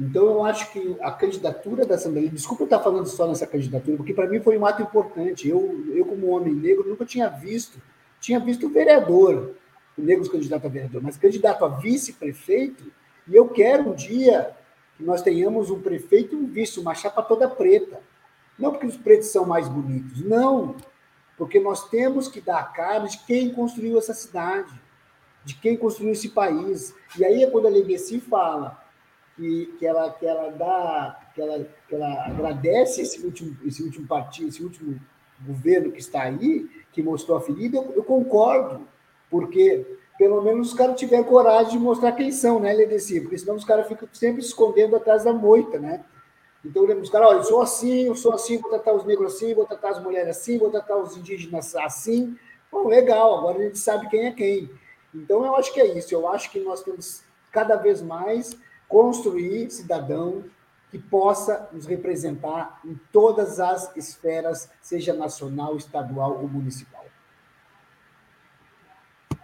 Então, eu acho que a candidatura da Assembleia, desculpa eu estar falando só nessa candidatura, porque para mim foi um ato importante. Eu, eu como homem negro, nunca tinha visto, tinha visto o vereador, o negro candidato a vereador, mas candidato a vice-prefeito, e eu quero um dia que nós tenhamos um prefeito e um vice, uma chapa toda preta. Não porque os pretos são mais bonitos, não. Porque nós temos que dar a cara de quem construiu essa cidade, de quem construiu esse país. E aí é quando a Legueci fala que, que, ela, que ela dá, que ela, que ela agradece esse último, esse último partido, esse último governo que está aí, que mostrou a ferida, eu, eu concordo, porque pelo menos os caras tiveram coragem de mostrar quem são, né, Ledeci? Porque senão os caras ficam sempre se escondendo atrás da moita, né? Então, os caras, olha, eu sou assim, eu sou assim, vou tratar os negros assim, vou tratar as mulheres assim, vou tratar os indígenas assim. Bom, legal, agora a gente sabe quem é quem. Então, eu acho que é isso. Eu acho que nós temos cada vez mais construir cidadão que possa nos representar em todas as esferas, seja nacional, estadual ou municipal.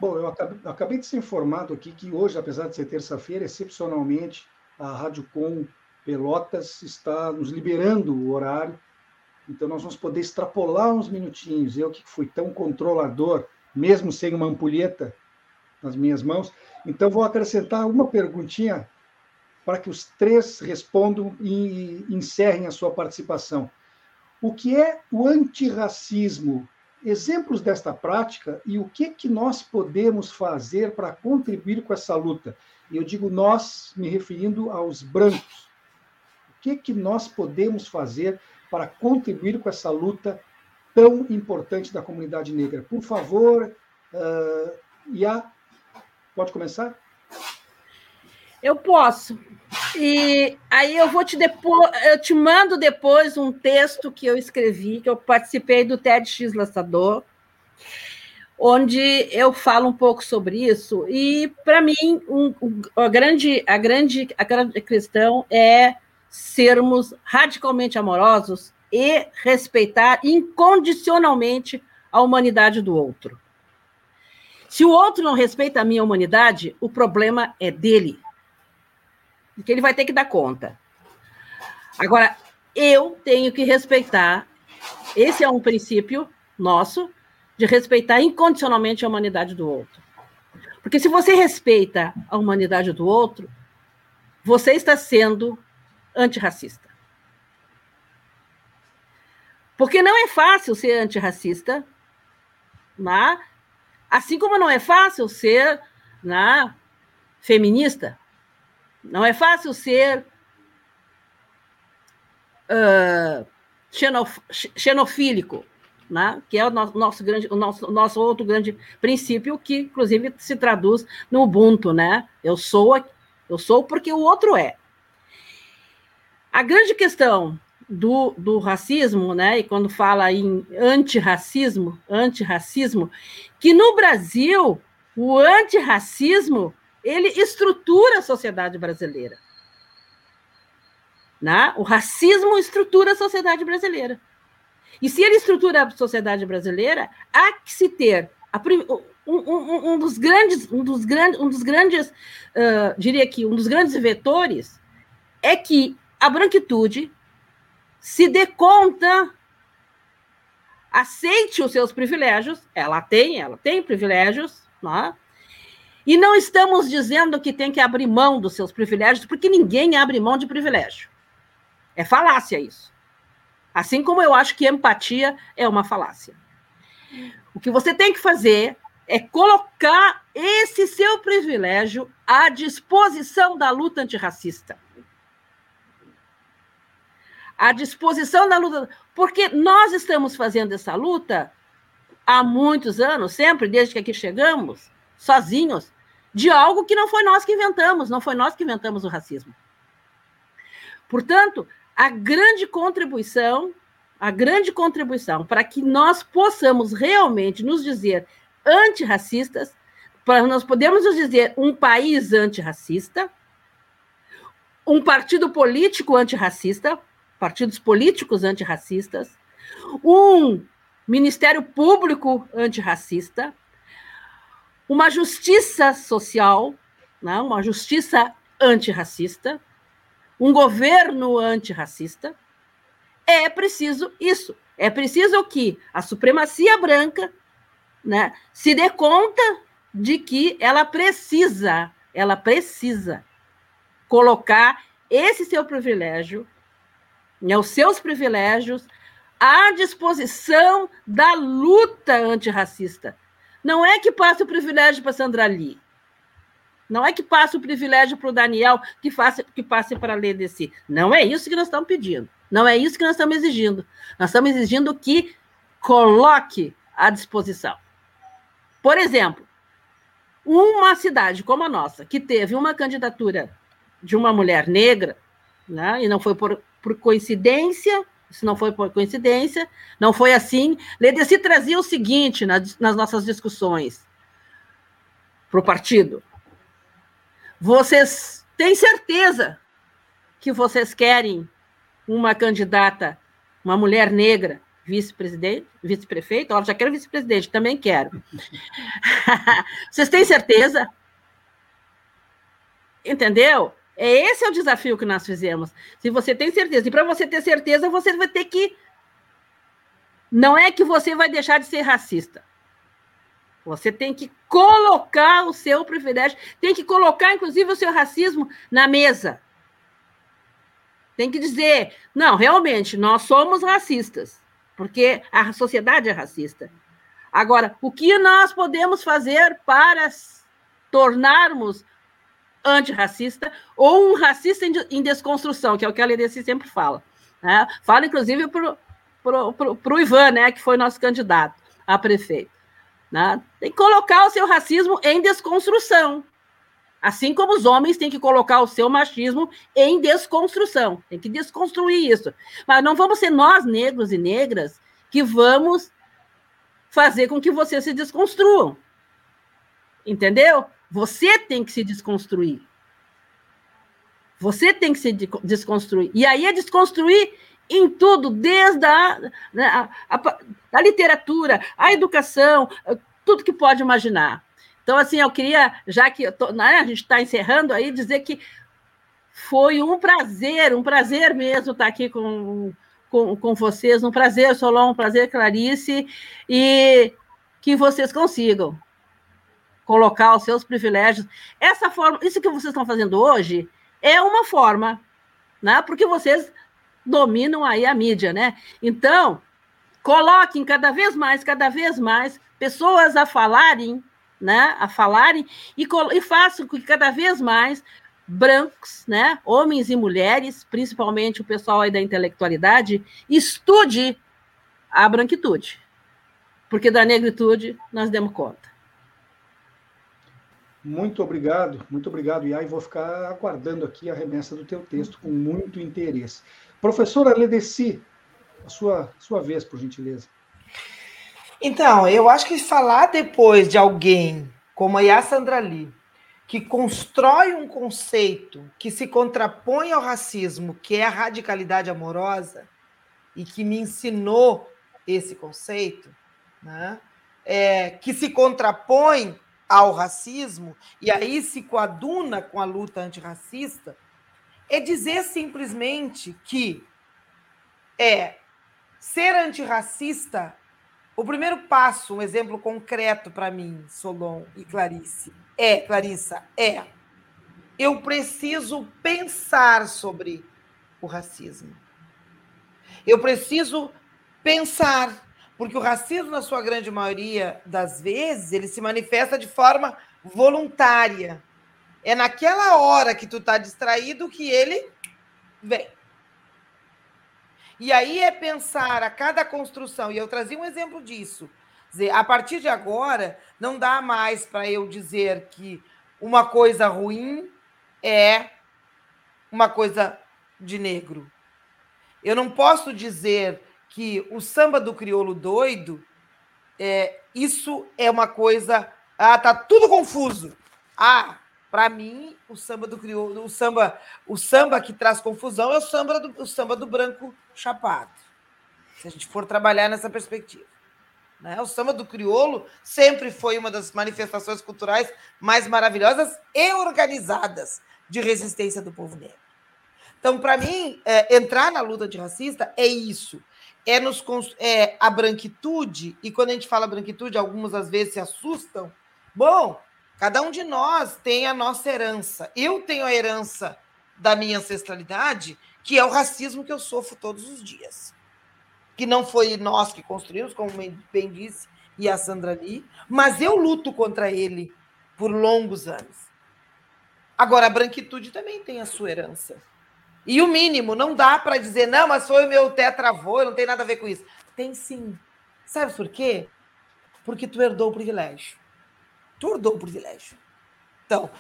Bom, eu acabei, acabei de ser informado aqui que hoje, apesar de ser terça-feira, excepcionalmente, a Rádio Com Pelotas está nos liberando o horário, então nós vamos poder extrapolar uns minutinhos. Eu que fui tão controlador, mesmo sem uma ampulheta nas minhas mãos, então vou acrescentar uma perguntinha para que os três respondam e encerrem a sua participação. O que é o antirracismo? Exemplos desta prática e o que, que nós podemos fazer para contribuir com essa luta? E eu digo nós, me referindo aos brancos, o que, que nós podemos fazer para contribuir com essa luta tão importante da comunidade negra? Por favor, uh, Ia, pode começar? Eu posso. E aí eu vou te depois, eu te mando depois um texto que eu escrevi, que eu participei do TEDx Lançador, onde eu falo um pouco sobre isso. E para mim, um, um, a grande, a grande, a grande questão é sermos radicalmente amorosos e respeitar incondicionalmente a humanidade do outro. Se o outro não respeita a minha humanidade, o problema é dele. Porque ele vai ter que dar conta. Agora, eu tenho que respeitar. Esse é um princípio nosso de respeitar incondicionalmente a humanidade do outro. Porque se você respeita a humanidade do outro, você está sendo antirracista. Porque não é fácil ser antirracista, né? assim como não é fácil ser né, feminista. Não é fácil ser uh, xenof xenofílico né? que é o nosso, nosso, grande, o nosso, nosso outro grande princípio, que inclusive se traduz no Ubuntu, né? Eu sou, eu sou porque o outro é. A grande questão do, do racismo, né? E quando fala em antirracismo, antirracismo, que no Brasil o antirracismo ele estrutura a sociedade brasileira. Né? O racismo estrutura a sociedade brasileira. E se ele estrutura a sociedade brasileira, há que se ter a, um, um, um, dos grandes, um dos grandes, um dos grandes, uh, diria que um dos grandes vetores é que a branquitude se dê conta, aceite os seus privilégios, ela tem, ela tem privilégios, não é? E não estamos dizendo que tem que abrir mão dos seus privilégios, porque ninguém abre mão de privilégio. É falácia isso. Assim como eu acho que empatia é uma falácia. O que você tem que fazer é colocar esse seu privilégio à disposição da luta antirracista. À disposição da luta. Porque nós estamos fazendo essa luta há muitos anos, sempre, desde que aqui chegamos, sozinhos, de algo que não foi nós que inventamos, não foi nós que inventamos o racismo. Portanto, a grande contribuição, a grande contribuição para que nós possamos realmente nos dizer antirracistas, para nós podemos nos dizer um país antirracista, um partido político antirracista, partidos políticos antirracistas, um Ministério Público antirracista, uma justiça social, né, uma justiça antirracista, um governo antirracista, é preciso isso. É preciso que a supremacia branca né, se dê conta de que ela precisa, ela precisa colocar esse seu privilégio, né, os seus privilégios, à disposição da luta antirracista. Não é que passe o privilégio para Sandra Lee. Não é que passe o privilégio para o Daniel, que, faça, que passe para a Ledeci. Não é isso que nós estamos pedindo. Não é isso que nós estamos exigindo. Nós estamos exigindo que coloque à disposição. Por exemplo, uma cidade como a nossa, que teve uma candidatura de uma mulher negra, né, e não foi por, por coincidência, isso não foi por coincidência, não foi assim. Ledeci trazia o seguinte nas, nas nossas discussões para o partido: vocês têm certeza que vocês querem uma candidata, uma mulher negra, vice-presidente, vice-prefeito? Olha, já quero vice-presidente, também quero. vocês têm certeza? Entendeu? É esse é o desafio que nós fizemos. Se você tem certeza, e para você ter certeza, você vai ter que não é que você vai deixar de ser racista. Você tem que colocar o seu privilégio, tem que colocar, inclusive, o seu racismo na mesa. Tem que dizer, não, realmente, nós somos racistas, porque a sociedade é racista. Agora, o que nós podemos fazer para tornarmos antirracista ou um racista em desconstrução, que é o que a Ledeci sempre fala. Né? Fala, inclusive, para o Ivan, né, que foi nosso candidato a prefeito. Né? Tem que colocar o seu racismo em desconstrução. Assim como os homens têm que colocar o seu machismo em desconstrução. Tem que desconstruir isso. Mas não vamos ser nós, negros e negras, que vamos fazer com que vocês se desconstruam. Entendeu? Você tem que se desconstruir. Você tem que se desconstruir. E aí é desconstruir em tudo, desde a, né, a, a, a literatura, a educação, tudo que pode imaginar. Então, assim, eu queria, já que tô, né, a gente está encerrando aí, dizer que foi um prazer, um prazer mesmo estar aqui com, com, com vocês, um prazer, Solon, um prazer, Clarice, e que vocês consigam colocar os seus privilégios. Essa forma, isso que vocês estão fazendo hoje é uma forma, né? Porque vocês dominam aí a mídia, né? Então, coloquem cada vez mais, cada vez mais pessoas a falarem, né? A falarem e, e façam com que cada vez mais brancos, né? Homens e mulheres, principalmente o pessoal aí da intelectualidade, estude a branquitude, porque da negritude nós demos conta. Muito obrigado, muito obrigado, Iai. Vou ficar aguardando aqui a remessa do teu texto com muito interesse. Professora Ledeci, a sua, sua vez, por gentileza. Então, eu acho que falar depois de alguém como a Yassandra Lee, que constrói um conceito que se contrapõe ao racismo, que é a radicalidade amorosa, e que me ensinou esse conceito, né? É, que se contrapõe ao racismo, e aí se coaduna com a luta antirracista, é dizer simplesmente que é ser antirracista. O primeiro passo, um exemplo concreto para mim, Solon e Clarice, é, Clarissa, é eu preciso pensar sobre o racismo. Eu preciso pensar, porque o racismo, na sua grande maioria das vezes, ele se manifesta de forma voluntária. É naquela hora que tu está distraído que ele vem. E aí é pensar a cada construção, e eu trazia um exemplo disso. Dizer, a partir de agora, não dá mais para eu dizer que uma coisa ruim é uma coisa de negro. Eu não posso dizer que o samba do crioulo doido, é, isso é uma coisa. Ah, tá tudo confuso. Ah, para mim, o samba do crioulo, o samba, o samba que traz confusão é o samba do, o samba do branco chapado. Se a gente for trabalhar nessa perspectiva. Né? O samba do crioulo sempre foi uma das manifestações culturais mais maravilhosas e organizadas de resistência do povo negro. Então, para mim, é, entrar na luta antirracista é isso. É, nos, é a branquitude, e quando a gente fala branquitude, algumas às vezes se assustam. Bom, Cada um de nós tem a nossa herança. Eu tenho a herança da minha ancestralidade, que é o racismo que eu sofro todos os dias. Que não foi nós que construímos, como bem disse, e a Sandra Lee, mas eu luto contra ele por longos anos. Agora, a branquitude também tem a sua herança. E o mínimo, não dá para dizer, não, mas foi o meu tetravô, não tem nada a ver com isso. Tem sim. Sabe por quê? Porque tu herdou o privilégio turdou o privilégio. Então,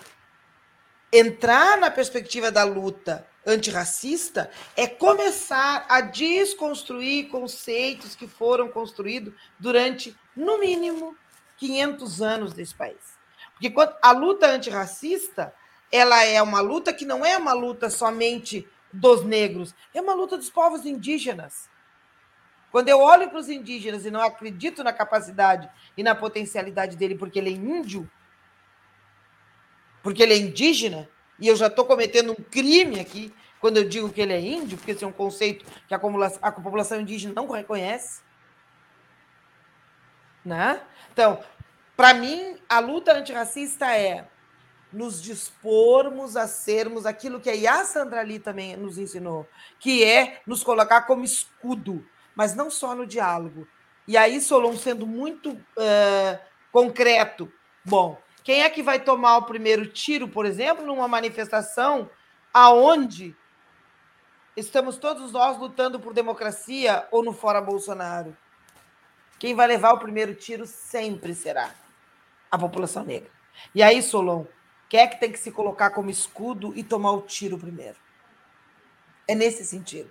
entrar na perspectiva da luta antirracista é começar a desconstruir conceitos que foram construídos durante, no mínimo, 500 anos desse país. Porque a luta antirracista ela é uma luta que não é uma luta somente dos negros, é uma luta dos povos indígenas. Quando eu olho para os indígenas e não acredito na capacidade e na potencialidade dele porque ele é índio, porque ele é indígena, e eu já estou cometendo um crime aqui quando eu digo que ele é índio, porque esse é um conceito que a, a população indígena não reconhece. Né? Então, para mim, a luta antirracista é nos dispormos a sermos aquilo que a Yassandra Ali também nos ensinou, que é nos colocar como escudo mas não só no diálogo. E aí, Solon, sendo muito uh, concreto, bom, quem é que vai tomar o primeiro tiro, por exemplo, numa manifestação aonde estamos todos nós lutando por democracia ou no fora Bolsonaro? Quem vai levar o primeiro tiro sempre será a população negra. E aí, Solon, quem é que tem que se colocar como escudo e tomar o tiro primeiro? É nesse sentido.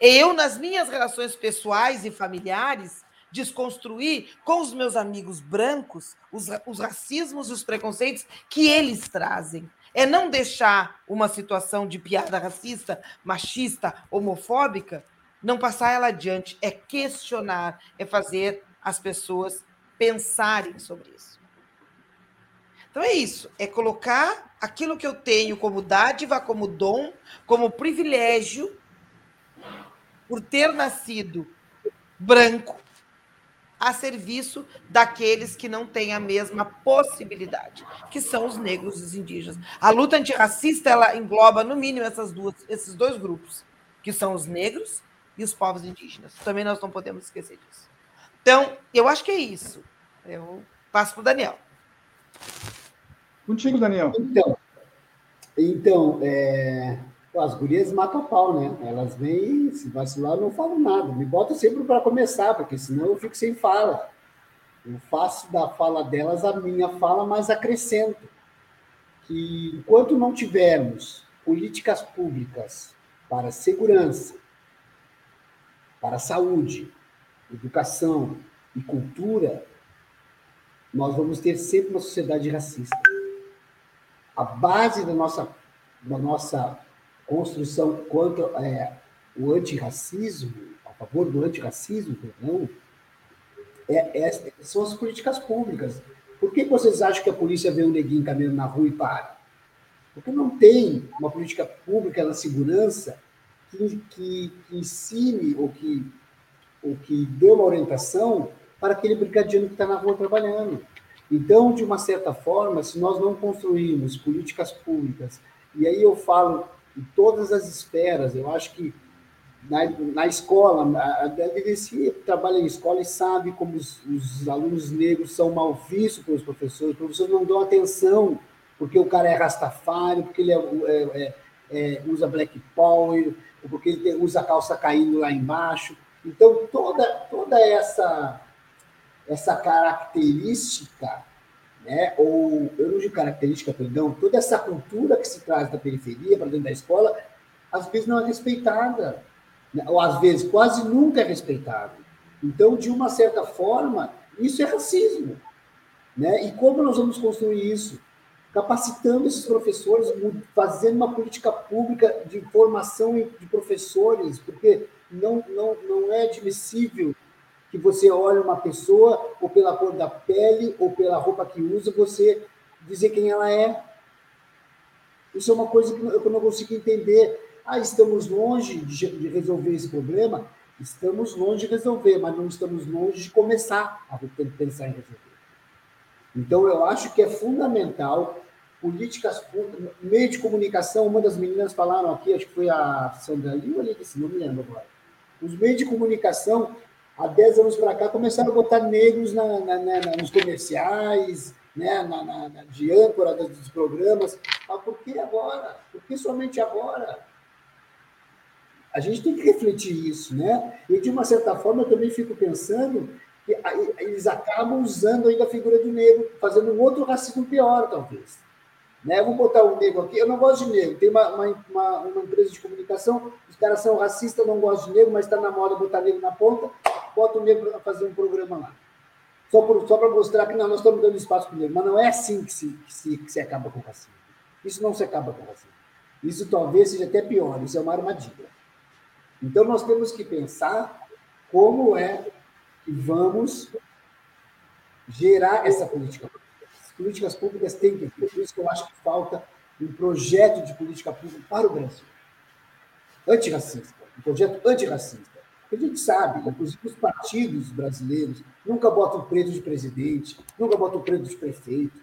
Eu, nas minhas relações pessoais e familiares, desconstruir com os meus amigos brancos os, os racismos e os preconceitos que eles trazem. É não deixar uma situação de piada racista, machista, homofóbica não passar ela adiante, é questionar, é fazer as pessoas pensarem sobre isso. Então é isso, é colocar aquilo que eu tenho como dádiva, como dom, como privilégio, por ter nascido branco, a serviço daqueles que não têm a mesma possibilidade, que são os negros e os indígenas. A luta antirracista ela engloba no mínimo essas duas, esses dois grupos, que são os negros e os povos indígenas. Também nós não podemos esquecer disso. Então, eu acho que é isso. Eu passo para o Daniel. Contigo, Daniel. Então, então é, as gurias matam pau, né? Elas vêm, se vacilar, eu não falo nada. Me botam sempre para começar, porque senão eu fico sem fala. Eu faço da fala delas a minha fala, mas acrescento que enquanto não tivermos políticas públicas para segurança, para saúde, educação e cultura, nós vamos ter sempre uma sociedade racista. A base da nossa, da nossa construção contra é, o antirracismo, a favor do antirracismo, perdão, é, é, são as políticas públicas. Por que vocês acham que a polícia vê um neguinho caminhando na rua e para? Porque não tem uma política pública na segurança que, que, que ensine ou que, ou que dê uma orientação para aquele brigadiano que está na rua trabalhando. Então, de uma certa forma, se nós não construirmos políticas públicas, e aí eu falo em todas as esferas. Eu acho que na, na escola, a DDC trabalha em escola e sabe como os, os, alunos negros são mal vistos pelos professores. Os professores não dão atenção porque o cara é rastafário, porque ele é, é, é, é usa black power, porque ele usa calça caindo lá embaixo. Então, toda, toda essa, essa característica né? ou eu não digo característica, perdão, toda essa cultura que se traz da periferia para dentro da escola, às vezes não é respeitada, né? ou às vezes quase nunca é respeitada. Então, de uma certa forma, isso é racismo. Né? E como nós vamos construir isso? Capacitando esses professores, fazendo uma política pública de formação de professores, porque não, não, não é admissível que você olha uma pessoa, ou pela cor da pele, ou pela roupa que usa, você dizer quem ela é. Isso é uma coisa que eu não consigo entender. Ah, estamos longe de resolver esse problema? Estamos longe de resolver, mas não estamos longe de começar a pensar em resolver. Então, eu acho que é fundamental políticas públicas, meio de comunicação. Uma das meninas falaram aqui, acho que foi a Sandra ali, não me lembro agora. Os meios de comunicação há 10 anos para cá, começaram a botar negros na, na, na, nos comerciais, né, na, de âncora dos programas. Mas por que agora? Por que somente agora? A gente tem que refletir isso, né? E, de uma certa forma, eu também fico pensando que eles acabam usando ainda a figura do negro, fazendo um outro racismo pior, talvez. Né? Vou botar o um negro aqui. Eu não gosto de negro. Tem uma, uma, uma, empresa de comunicação, os caras são racistas, não gostam de negro, mas está na moda botar negro na ponta bota o negro fazer um programa lá. Só, só para mostrar que não, nós estamos dando espaço para o negro. Mas não é assim que se, que, se, que se acaba com o racismo. Isso não se acaba com o racismo. Isso talvez seja até pior, isso é uma armadilha. Então nós temos que pensar como é que vamos gerar essa política pública. As políticas públicas têm que ter. Por isso que eu acho que falta um projeto de política pública para o Brasil. Antirracista. Um projeto antirracista a gente sabe, inclusive os partidos brasileiros nunca botam preto de presidente, nunca botam preto de prefeito,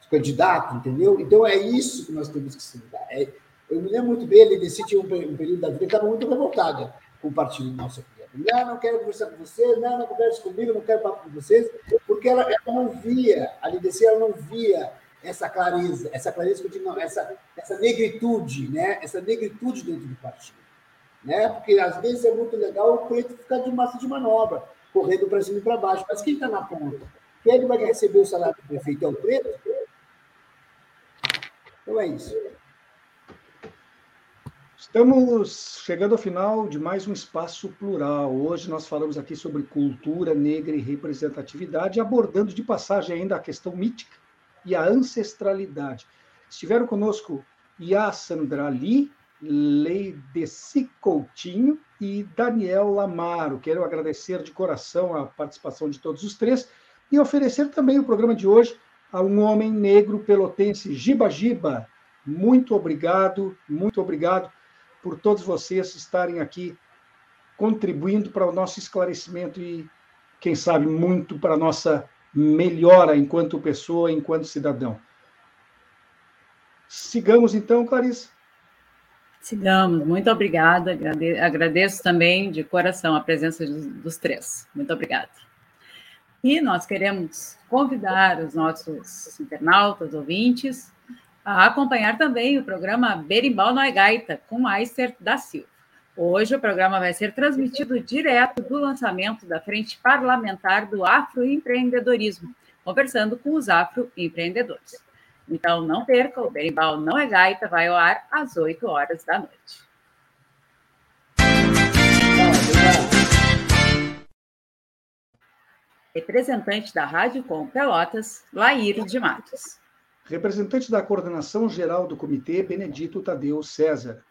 de candidato, entendeu? Então é isso que nós temos que se lidar. É, eu me lembro muito bem, ele decidiu um, um período da vida que estava muito revoltada com o partido nosso. Não, não quero conversar com vocês, não, não comigo, não quero papo com vocês, porque ela, ela não via, a LDC ela não via essa clareza, essa clareza que eu digo, não, essa, essa negritude, né? essa negritude dentro do partido né? Porque às vezes é muito legal o preto ficar de massa de manobra, correndo para cima e para baixo. Mas quem está na ponta? Quem é que vai receber o salário do prefeito? É o preto? Então é isso. Estamos chegando ao final de mais um espaço plural. Hoje nós falamos aqui sobre cultura negra e representatividade, abordando de passagem ainda a questão mítica e a ancestralidade. Estiveram conosco Ia Sandra Lee, Leideci Coutinho e Daniel Lamaro. Quero agradecer de coração a participação de todos os três e oferecer também o programa de hoje a um homem negro pelotense, Giba Giba. Muito obrigado, muito obrigado por todos vocês estarem aqui contribuindo para o nosso esclarecimento e, quem sabe, muito para a nossa melhora enquanto pessoa, enquanto cidadão. Sigamos então, Clarice. Sigamos, muito obrigada. Agradeço também de coração a presença dos três. Muito obrigada. E nós queremos convidar os nossos internautas, ouvintes, a acompanhar também o programa Berimbau Noi Gaita, com Aister da Silva. Hoje o programa vai ser transmitido direto do lançamento da Frente Parlamentar do Afroempreendedorismo, conversando com os afroempreendedores. Então não perca, o Berimbau Não é Gaita vai ao ar às 8 horas da noite. Representante da Rádio Com Pelotas, Laíro de Matos. Representante da Coordenação Geral do Comitê, Benedito Tadeu César.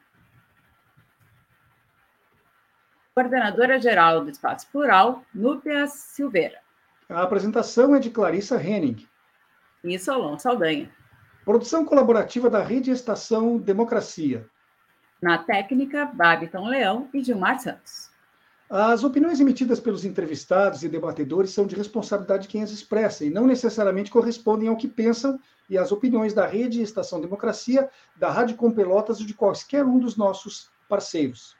Coordenadora Geral do Espaço Plural, Núbia Silveira. A apresentação é de Clarissa Henning. E Solon Saldanha. Produção colaborativa da Rede Estação Democracia. Na técnica, Babiton Leão e Gilmar Santos. As opiniões emitidas pelos entrevistados e debatedores são de responsabilidade de quem as expressa e não necessariamente correspondem ao que pensam e às opiniões da Rede Estação Democracia, da Rádio Com Pelotas ou de qualquer um dos nossos parceiros.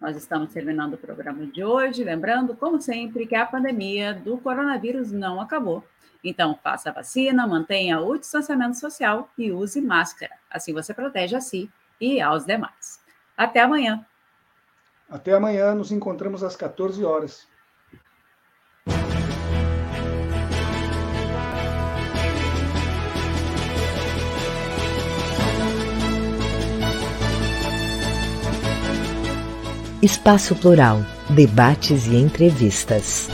Nós estamos terminando o programa de hoje, lembrando, como sempre, que a pandemia do coronavírus não acabou. Então, faça a vacina, mantenha o distanciamento social e use máscara. Assim você protege a si e aos demais. Até amanhã! Até amanhã, nos encontramos às 14 horas. Espaço Plural, debates e entrevistas.